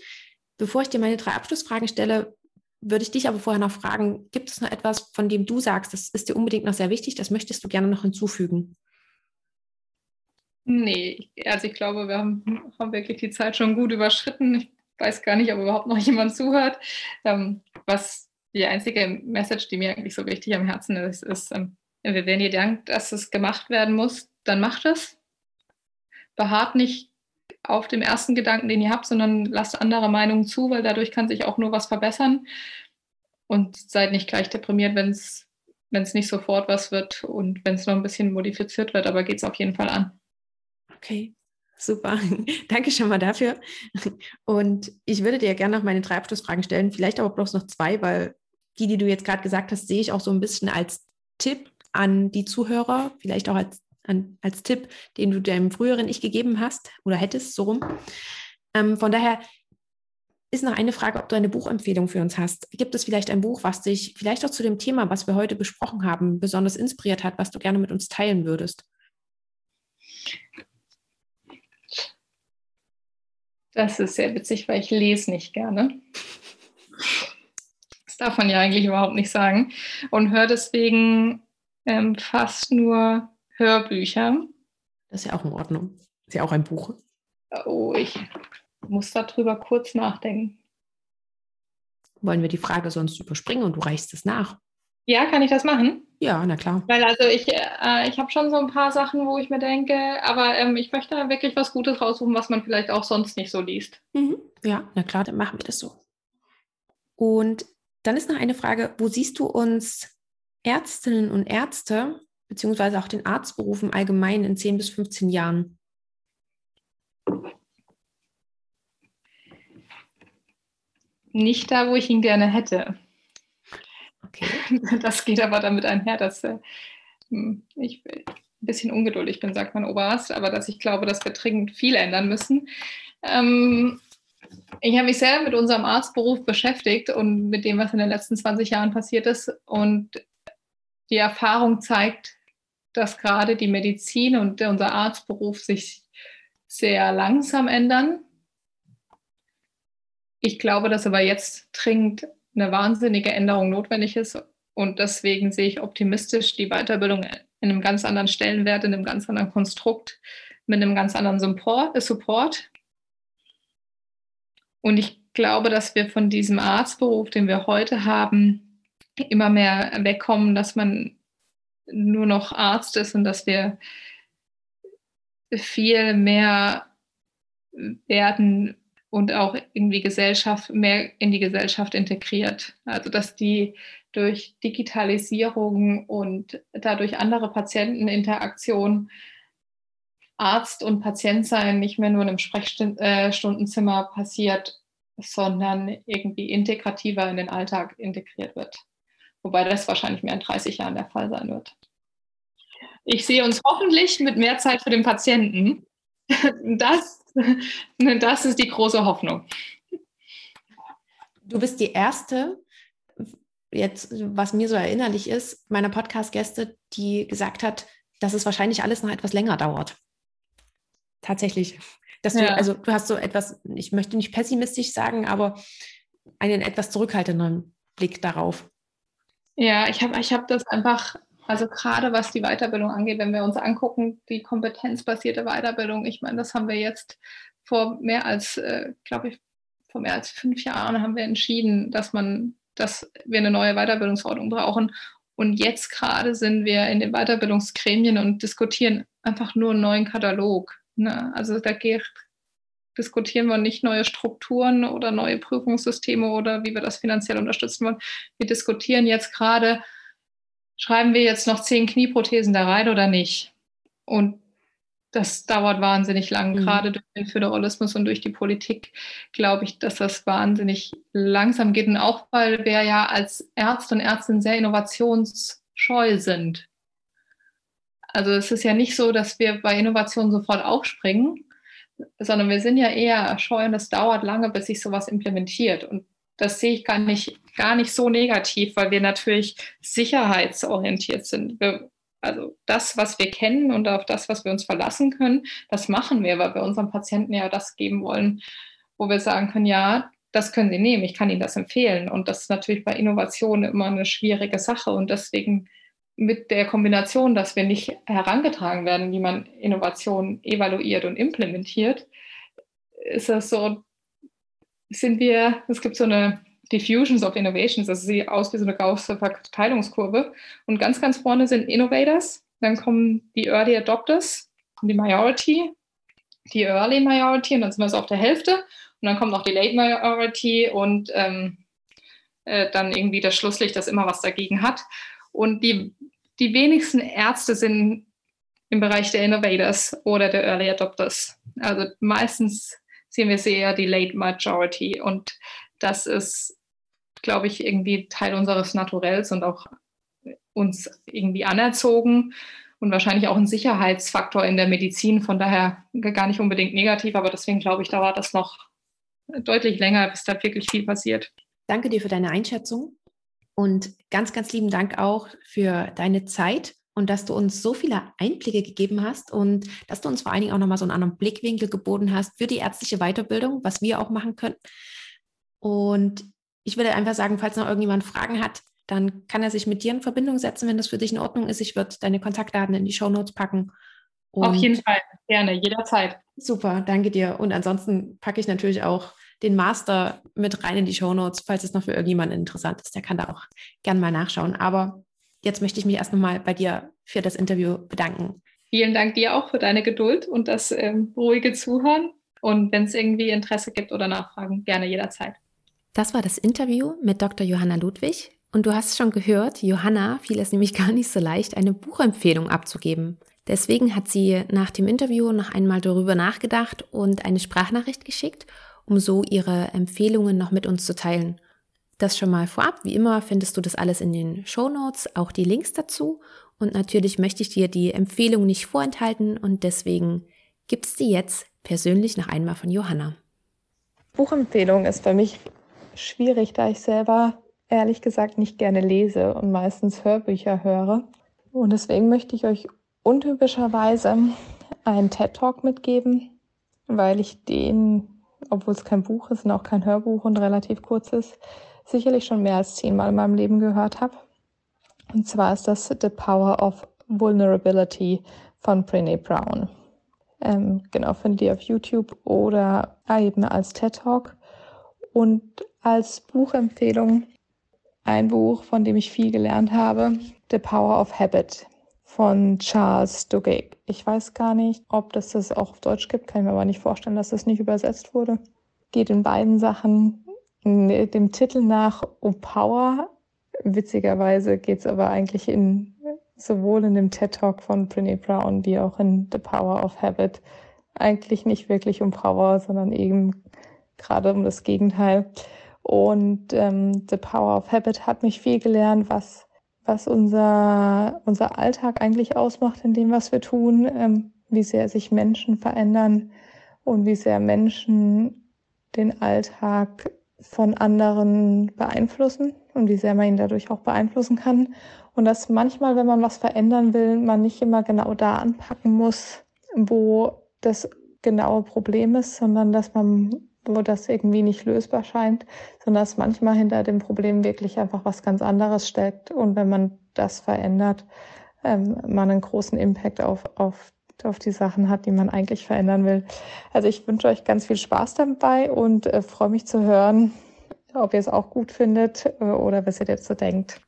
Speaker 1: Bevor ich dir meine drei Abschlussfragen stelle, würde ich dich aber vorher noch fragen, gibt es noch etwas, von dem du sagst, das ist dir unbedingt noch sehr wichtig, das möchtest du gerne noch hinzufügen?
Speaker 2: Nee, also ich glaube, wir haben, haben wirklich die Zeit schon gut überschritten. Ich weiß gar nicht, ob überhaupt noch jemand zuhört. Ähm, was die einzige Message, die mir eigentlich so wichtig am Herzen ist, ist, ähm, wenn ihr denkt, dass es gemacht werden muss, dann macht es. Beharrt nicht auf dem ersten Gedanken, den ihr habt, sondern lasst andere Meinungen zu, weil dadurch kann sich auch nur was verbessern. Und seid nicht gleich deprimiert, wenn es nicht sofort was wird und wenn es noch ein bisschen modifiziert wird, aber geht es auf jeden Fall an.
Speaker 1: Okay, super. Danke schon mal dafür. Und ich würde dir gerne noch meine drei Abschlussfragen stellen, vielleicht aber bloß noch zwei, weil die, die du jetzt gerade gesagt hast, sehe ich auch so ein bisschen als Tipp an die Zuhörer, vielleicht auch als, an, als Tipp, den du deinem früheren Ich gegeben hast oder hättest, so rum. Ähm, von daher ist noch eine Frage, ob du eine Buchempfehlung für uns hast. Gibt es vielleicht ein Buch, was dich vielleicht auch zu dem Thema, was wir heute besprochen haben, besonders inspiriert hat, was du gerne mit uns teilen würdest?
Speaker 2: Das ist sehr witzig, weil ich lese nicht gerne. Das darf man ja eigentlich überhaupt nicht sagen. Und höre deswegen ähm, fast nur Hörbücher.
Speaker 1: Das ist ja auch in Ordnung. Ist ja auch ein Buch.
Speaker 2: Oh, ich muss darüber kurz nachdenken.
Speaker 1: Wollen wir die Frage sonst überspringen und du reichst es nach?
Speaker 2: Ja, kann ich das machen?
Speaker 1: Ja, na klar.
Speaker 2: Weil also ich, äh, ich habe schon so ein paar Sachen, wo ich mir denke, aber ähm, ich möchte da wirklich was Gutes raussuchen, was man vielleicht auch sonst nicht so liest.
Speaker 1: Mhm. Ja, na klar, dann machen wir das so. Und dann ist noch eine Frage, wo siehst du uns Ärztinnen und Ärzte, beziehungsweise auch den Arztberuf im Allgemeinen in 10 bis 15 Jahren?
Speaker 2: Nicht da, wo ich ihn gerne hätte.
Speaker 1: Okay.
Speaker 2: Das geht aber damit einher, dass äh, hm, ich ein bisschen ungeduldig bin, sagt mein Oberarzt, aber dass ich glaube, dass wir dringend viel ändern müssen. Ähm, ich habe mich sehr mit unserem Arztberuf beschäftigt und mit dem, was in den letzten 20 Jahren passiert ist. Und die Erfahrung zeigt, dass gerade die Medizin und unser Arztberuf sich sehr langsam ändern. Ich glaube, dass aber jetzt dringend eine wahnsinnige Änderung notwendig ist. Und deswegen sehe ich optimistisch die Weiterbildung in einem ganz anderen Stellenwert, in einem ganz anderen Konstrukt, mit einem ganz anderen Support. Und ich glaube, dass wir von diesem Arztberuf, den wir heute haben, immer mehr wegkommen, dass man nur noch Arzt ist und dass wir viel mehr werden und auch irgendwie Gesellschaft mehr in die Gesellschaft integriert. Also dass die durch Digitalisierung und dadurch andere Patienteninteraktion Arzt und Patient sein nicht mehr nur in einem Sprechstundenzimmer äh, passiert, sondern irgendwie integrativer in den Alltag integriert wird. Wobei das wahrscheinlich mehr in 30 Jahren der Fall sein wird. Ich sehe uns hoffentlich mit mehr Zeit für den Patienten. Das Das ist die große Hoffnung.
Speaker 1: Du bist die erste, jetzt, was mir so erinnerlich ist, meiner Podcast-Gäste, die gesagt hat, dass es wahrscheinlich alles noch etwas länger dauert. Tatsächlich. Dass du, ja. also du hast so etwas, ich möchte nicht pessimistisch sagen, aber einen etwas zurückhaltenden Blick darauf.
Speaker 2: Ja, ich habe ich hab das einfach also gerade was die Weiterbildung angeht, wenn wir uns angucken, die kompetenzbasierte Weiterbildung, ich meine, das haben wir jetzt vor mehr als, äh, glaube ich, vor mehr als fünf Jahren haben wir entschieden, dass man, dass wir eine neue Weiterbildungsverordnung brauchen. Und jetzt gerade sind wir in den Weiterbildungsgremien und diskutieren einfach nur einen neuen Katalog. Ne? Also da geht, diskutieren wir nicht neue Strukturen oder neue Prüfungssysteme oder wie wir das finanziell unterstützen wollen. Wir diskutieren jetzt gerade, schreiben wir jetzt noch zehn Knieprothesen da rein oder nicht? Und das dauert wahnsinnig lang, mhm. gerade durch den Föderalismus und durch die Politik, glaube ich, dass das wahnsinnig langsam geht. Und auch, weil wir ja als Ärzte und Ärztinnen sehr innovationsscheu sind. Also es ist ja nicht so, dass wir bei Innovationen sofort aufspringen, sondern wir sind ja eher scheu und es dauert lange, bis sich sowas implementiert. Und das sehe ich gar nicht, gar nicht so negativ, weil wir natürlich sicherheitsorientiert sind. Wir, also das, was wir kennen und auf das, was wir uns verlassen können, das machen wir, weil wir unseren Patienten ja das geben wollen, wo wir sagen können, ja, das können Sie nehmen, ich kann Ihnen das empfehlen. Und das ist natürlich bei Innovationen immer eine schwierige Sache. Und deswegen mit der Kombination, dass wir nicht herangetragen werden, wie man Innovation evaluiert und implementiert, ist das so, sind wir, es gibt so eine Diffusions of Innovations, das sieht aus wie so eine große Verteilungskurve. Und ganz, ganz vorne sind Innovators, dann kommen die Early Adopters, die Majority, die Early Majority und dann sind wir so auf der Hälfte. Und dann kommt noch die Late Majority und ähm, äh, dann irgendwie das Schlusslicht, das immer was dagegen hat. Und die, die wenigsten Ärzte sind im Bereich der Innovators oder der Early Adopters. Also meistens sehen wir sehr die Late Majority. Und das ist, glaube ich, irgendwie Teil unseres Naturells und auch uns irgendwie anerzogen und wahrscheinlich auch ein Sicherheitsfaktor in der Medizin. Von daher gar nicht unbedingt negativ, aber deswegen glaube ich, dauert das noch deutlich länger, bis da wirklich viel passiert.
Speaker 1: Danke dir für deine Einschätzung und ganz, ganz lieben Dank auch für deine Zeit und dass du uns so viele Einblicke gegeben hast und dass du uns vor allen Dingen auch nochmal so einen anderen Blickwinkel geboten hast für die ärztliche Weiterbildung, was wir auch machen können. Und ich würde einfach sagen, falls noch irgendjemand Fragen hat, dann kann er sich mit dir in Verbindung setzen, wenn das für dich in Ordnung ist. Ich würde deine Kontaktdaten in die Show Notes packen.
Speaker 3: Und Auf jeden Fall, gerne, jederzeit.
Speaker 1: Super, danke dir. Und ansonsten packe ich natürlich auch den Master mit rein in die Show Notes, falls es noch für irgendjemanden interessant ist. Der kann da auch gern mal nachschauen. Aber jetzt möchte ich mich erst nochmal bei dir für das Interview bedanken.
Speaker 3: Vielen Dank dir auch für deine Geduld und das ähm, ruhige Zuhören. Und wenn es irgendwie Interesse gibt oder Nachfragen, gerne jederzeit.
Speaker 1: Das war das Interview mit Dr. Johanna Ludwig. Und du hast schon gehört, Johanna fiel es nämlich gar nicht so leicht, eine Buchempfehlung abzugeben. Deswegen hat sie nach dem Interview noch einmal darüber nachgedacht und eine Sprachnachricht geschickt, um so ihre Empfehlungen noch mit uns zu teilen. Das schon mal vorab. Wie immer findest du das alles in den Show Notes, auch die Links dazu. Und natürlich möchte ich dir die Empfehlung nicht vorenthalten und deswegen gibt's die jetzt persönlich noch einmal von Johanna.
Speaker 2: Buchempfehlung ist für mich schwierig, da ich selber ehrlich gesagt nicht gerne lese und meistens Hörbücher höre. Und deswegen möchte ich euch untypischerweise einen TED Talk mitgeben, weil ich den, obwohl es kein Buch ist und auch kein Hörbuch und relativ kurz ist, sicherlich schon mehr als zehnmal in meinem Leben gehört habe. Und zwar ist das The Power of Vulnerability von Brene Brown. Ähm, genau, findet ihr auf YouTube oder eben als TED Talk. Und als Buchempfehlung ein Buch, von dem ich viel gelernt habe, The Power of Habit von Charles Duhigg. Ich weiß gar nicht, ob das das auch auf Deutsch gibt, kann ich mir aber nicht vorstellen, dass das nicht übersetzt wurde. Geht in beiden Sachen dem Titel nach um Power. Witzigerweise geht es aber eigentlich in sowohl in dem TED Talk von Brene Brown wie auch in The Power of Habit eigentlich nicht wirklich um Power, sondern eben gerade um das Gegenteil. Und ähm, The Power of Habit hat mich viel gelernt, was, was unser, unser Alltag eigentlich ausmacht in dem, was wir tun, ähm, wie sehr sich Menschen verändern und wie sehr Menschen den Alltag von anderen beeinflussen und wie sehr man ihn dadurch auch beeinflussen kann. Und dass manchmal, wenn man was verändern will, man nicht immer genau da anpacken muss, wo das genaue Problem ist, sondern dass man, wo das irgendwie nicht lösbar scheint, sondern dass manchmal hinter dem Problem wirklich einfach was ganz anderes steckt. Und wenn man das verändert, ähm, man einen großen Impact auf, auf auf die Sachen hat, die man eigentlich verändern will. Also ich wünsche euch ganz viel Spaß dabei und äh, freue mich zu hören, ob ihr es auch gut findet äh, oder was ihr dazu denkt.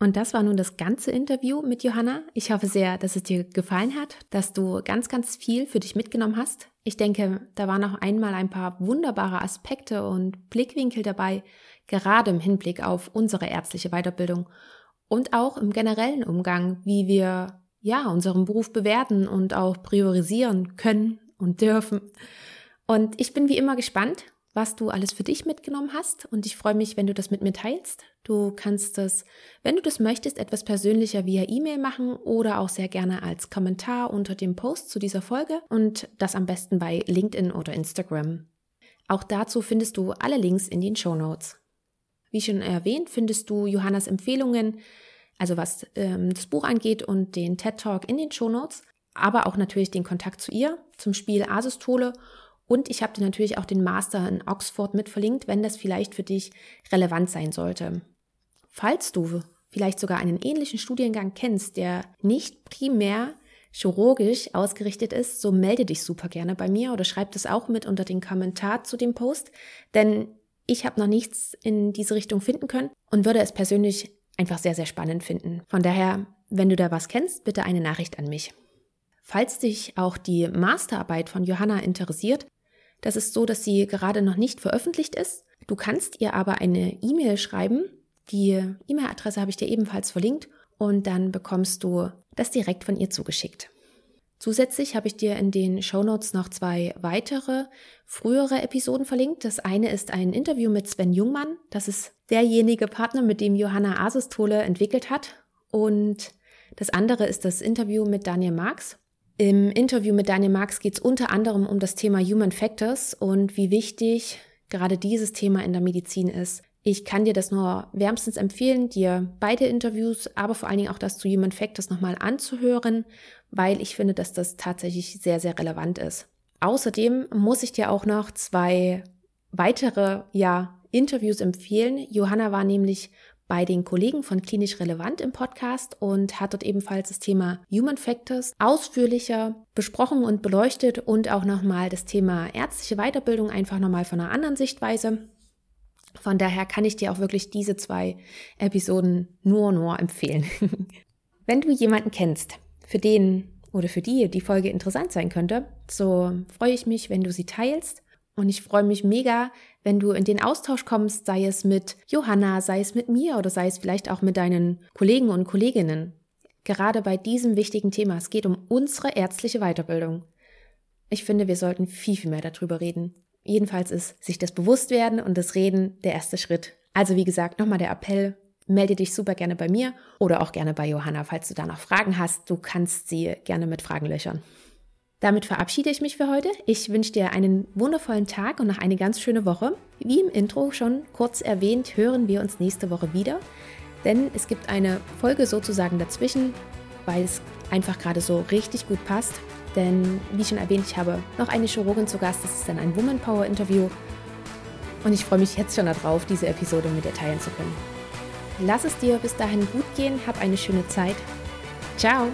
Speaker 1: Und das war nun das ganze Interview mit Johanna. Ich hoffe sehr, dass es dir gefallen hat, dass du ganz, ganz viel für dich mitgenommen hast. Ich denke, da waren auch einmal ein paar wunderbare Aspekte und Blickwinkel dabei, gerade im Hinblick auf unsere ärztliche Weiterbildung und auch im generellen Umgang, wie wir ja, unseren Beruf bewerten und auch priorisieren können und dürfen. Und ich bin wie immer gespannt, was du alles für dich mitgenommen hast und ich freue mich, wenn du das mit mir teilst. Du kannst es, wenn du das möchtest, etwas persönlicher via E-Mail machen oder auch sehr gerne als Kommentar unter dem Post zu dieser Folge und das am besten bei LinkedIn oder Instagram. Auch dazu findest du alle Links in den Show Notes. Wie schon erwähnt, findest du Johannas Empfehlungen also was ähm, das Buch angeht und den TED Talk in den Show Notes, aber auch natürlich den Kontakt zu ihr zum Spiel Asystole und ich habe dir natürlich auch den Master in Oxford mit verlinkt, wenn das vielleicht für dich relevant sein sollte. Falls du vielleicht sogar einen ähnlichen Studiengang kennst, der nicht primär chirurgisch ausgerichtet ist, so melde dich super gerne bei mir oder schreib das auch mit unter den Kommentar zu dem Post, denn ich habe noch nichts in diese Richtung finden können und würde es persönlich einfach sehr, sehr spannend finden. Von daher, wenn du da was kennst, bitte eine Nachricht an mich. Falls dich auch die Masterarbeit von Johanna interessiert, das ist so, dass sie gerade noch nicht veröffentlicht ist. Du kannst ihr aber eine E-Mail schreiben. Die E-Mail-Adresse habe ich dir ebenfalls verlinkt und dann bekommst du das direkt von ihr zugeschickt. Zusätzlich habe ich dir in den Show Notes noch zwei weitere frühere Episoden verlinkt. Das eine ist ein Interview mit Sven Jungmann. Das ist derjenige Partner, mit dem Johanna Asistole entwickelt hat. Und das andere ist das Interview mit Daniel Marx. Im Interview mit Daniel Marx geht es unter anderem um das Thema Human Factors und wie wichtig gerade dieses Thema in der Medizin ist. Ich kann dir das nur wärmstens empfehlen, dir beide Interviews, aber vor allen Dingen auch das zu Human Factors nochmal anzuhören, weil ich finde, dass das tatsächlich sehr, sehr relevant ist. Außerdem muss ich dir auch noch zwei weitere, ja, Interviews empfehlen. Johanna war nämlich bei den Kollegen von Klinisch Relevant im Podcast und hat dort ebenfalls das Thema Human Factors ausführlicher besprochen und beleuchtet und auch nochmal das Thema ärztliche Weiterbildung einfach nochmal von einer anderen Sichtweise. Von daher kann ich dir auch wirklich diese zwei Episoden nur, nur empfehlen. Wenn du jemanden kennst, für den oder für die die Folge interessant sein könnte, so freue ich mich, wenn du sie teilst und ich freue mich mega, wenn du in den Austausch kommst, sei es mit Johanna, sei es mit mir oder sei es vielleicht auch mit deinen Kollegen und Kolleginnen. Gerade bei diesem wichtigen Thema, es geht um unsere ärztliche Weiterbildung. Ich finde, wir sollten viel, viel mehr darüber reden. Jedenfalls ist sich das Bewusstwerden und das Reden der erste Schritt. Also wie gesagt, nochmal der Appell, melde dich super gerne bei mir oder auch gerne bei Johanna, falls du da noch Fragen hast. Du kannst sie gerne mit Fragen löchern. Damit verabschiede ich mich für heute. Ich wünsche dir einen wundervollen Tag und noch eine ganz schöne Woche. Wie im Intro schon kurz erwähnt, hören wir uns nächste Woche wieder, denn es gibt eine Folge sozusagen dazwischen, weil es einfach gerade so richtig gut passt. Denn wie schon erwähnt, ich habe noch eine Chirurgin zu Gast, das ist dann ein Woman Power Interview. Und ich freue mich jetzt schon darauf, diese Episode mit dir teilen zu können. Lass es dir bis dahin gut gehen, hab eine schöne Zeit. Ciao!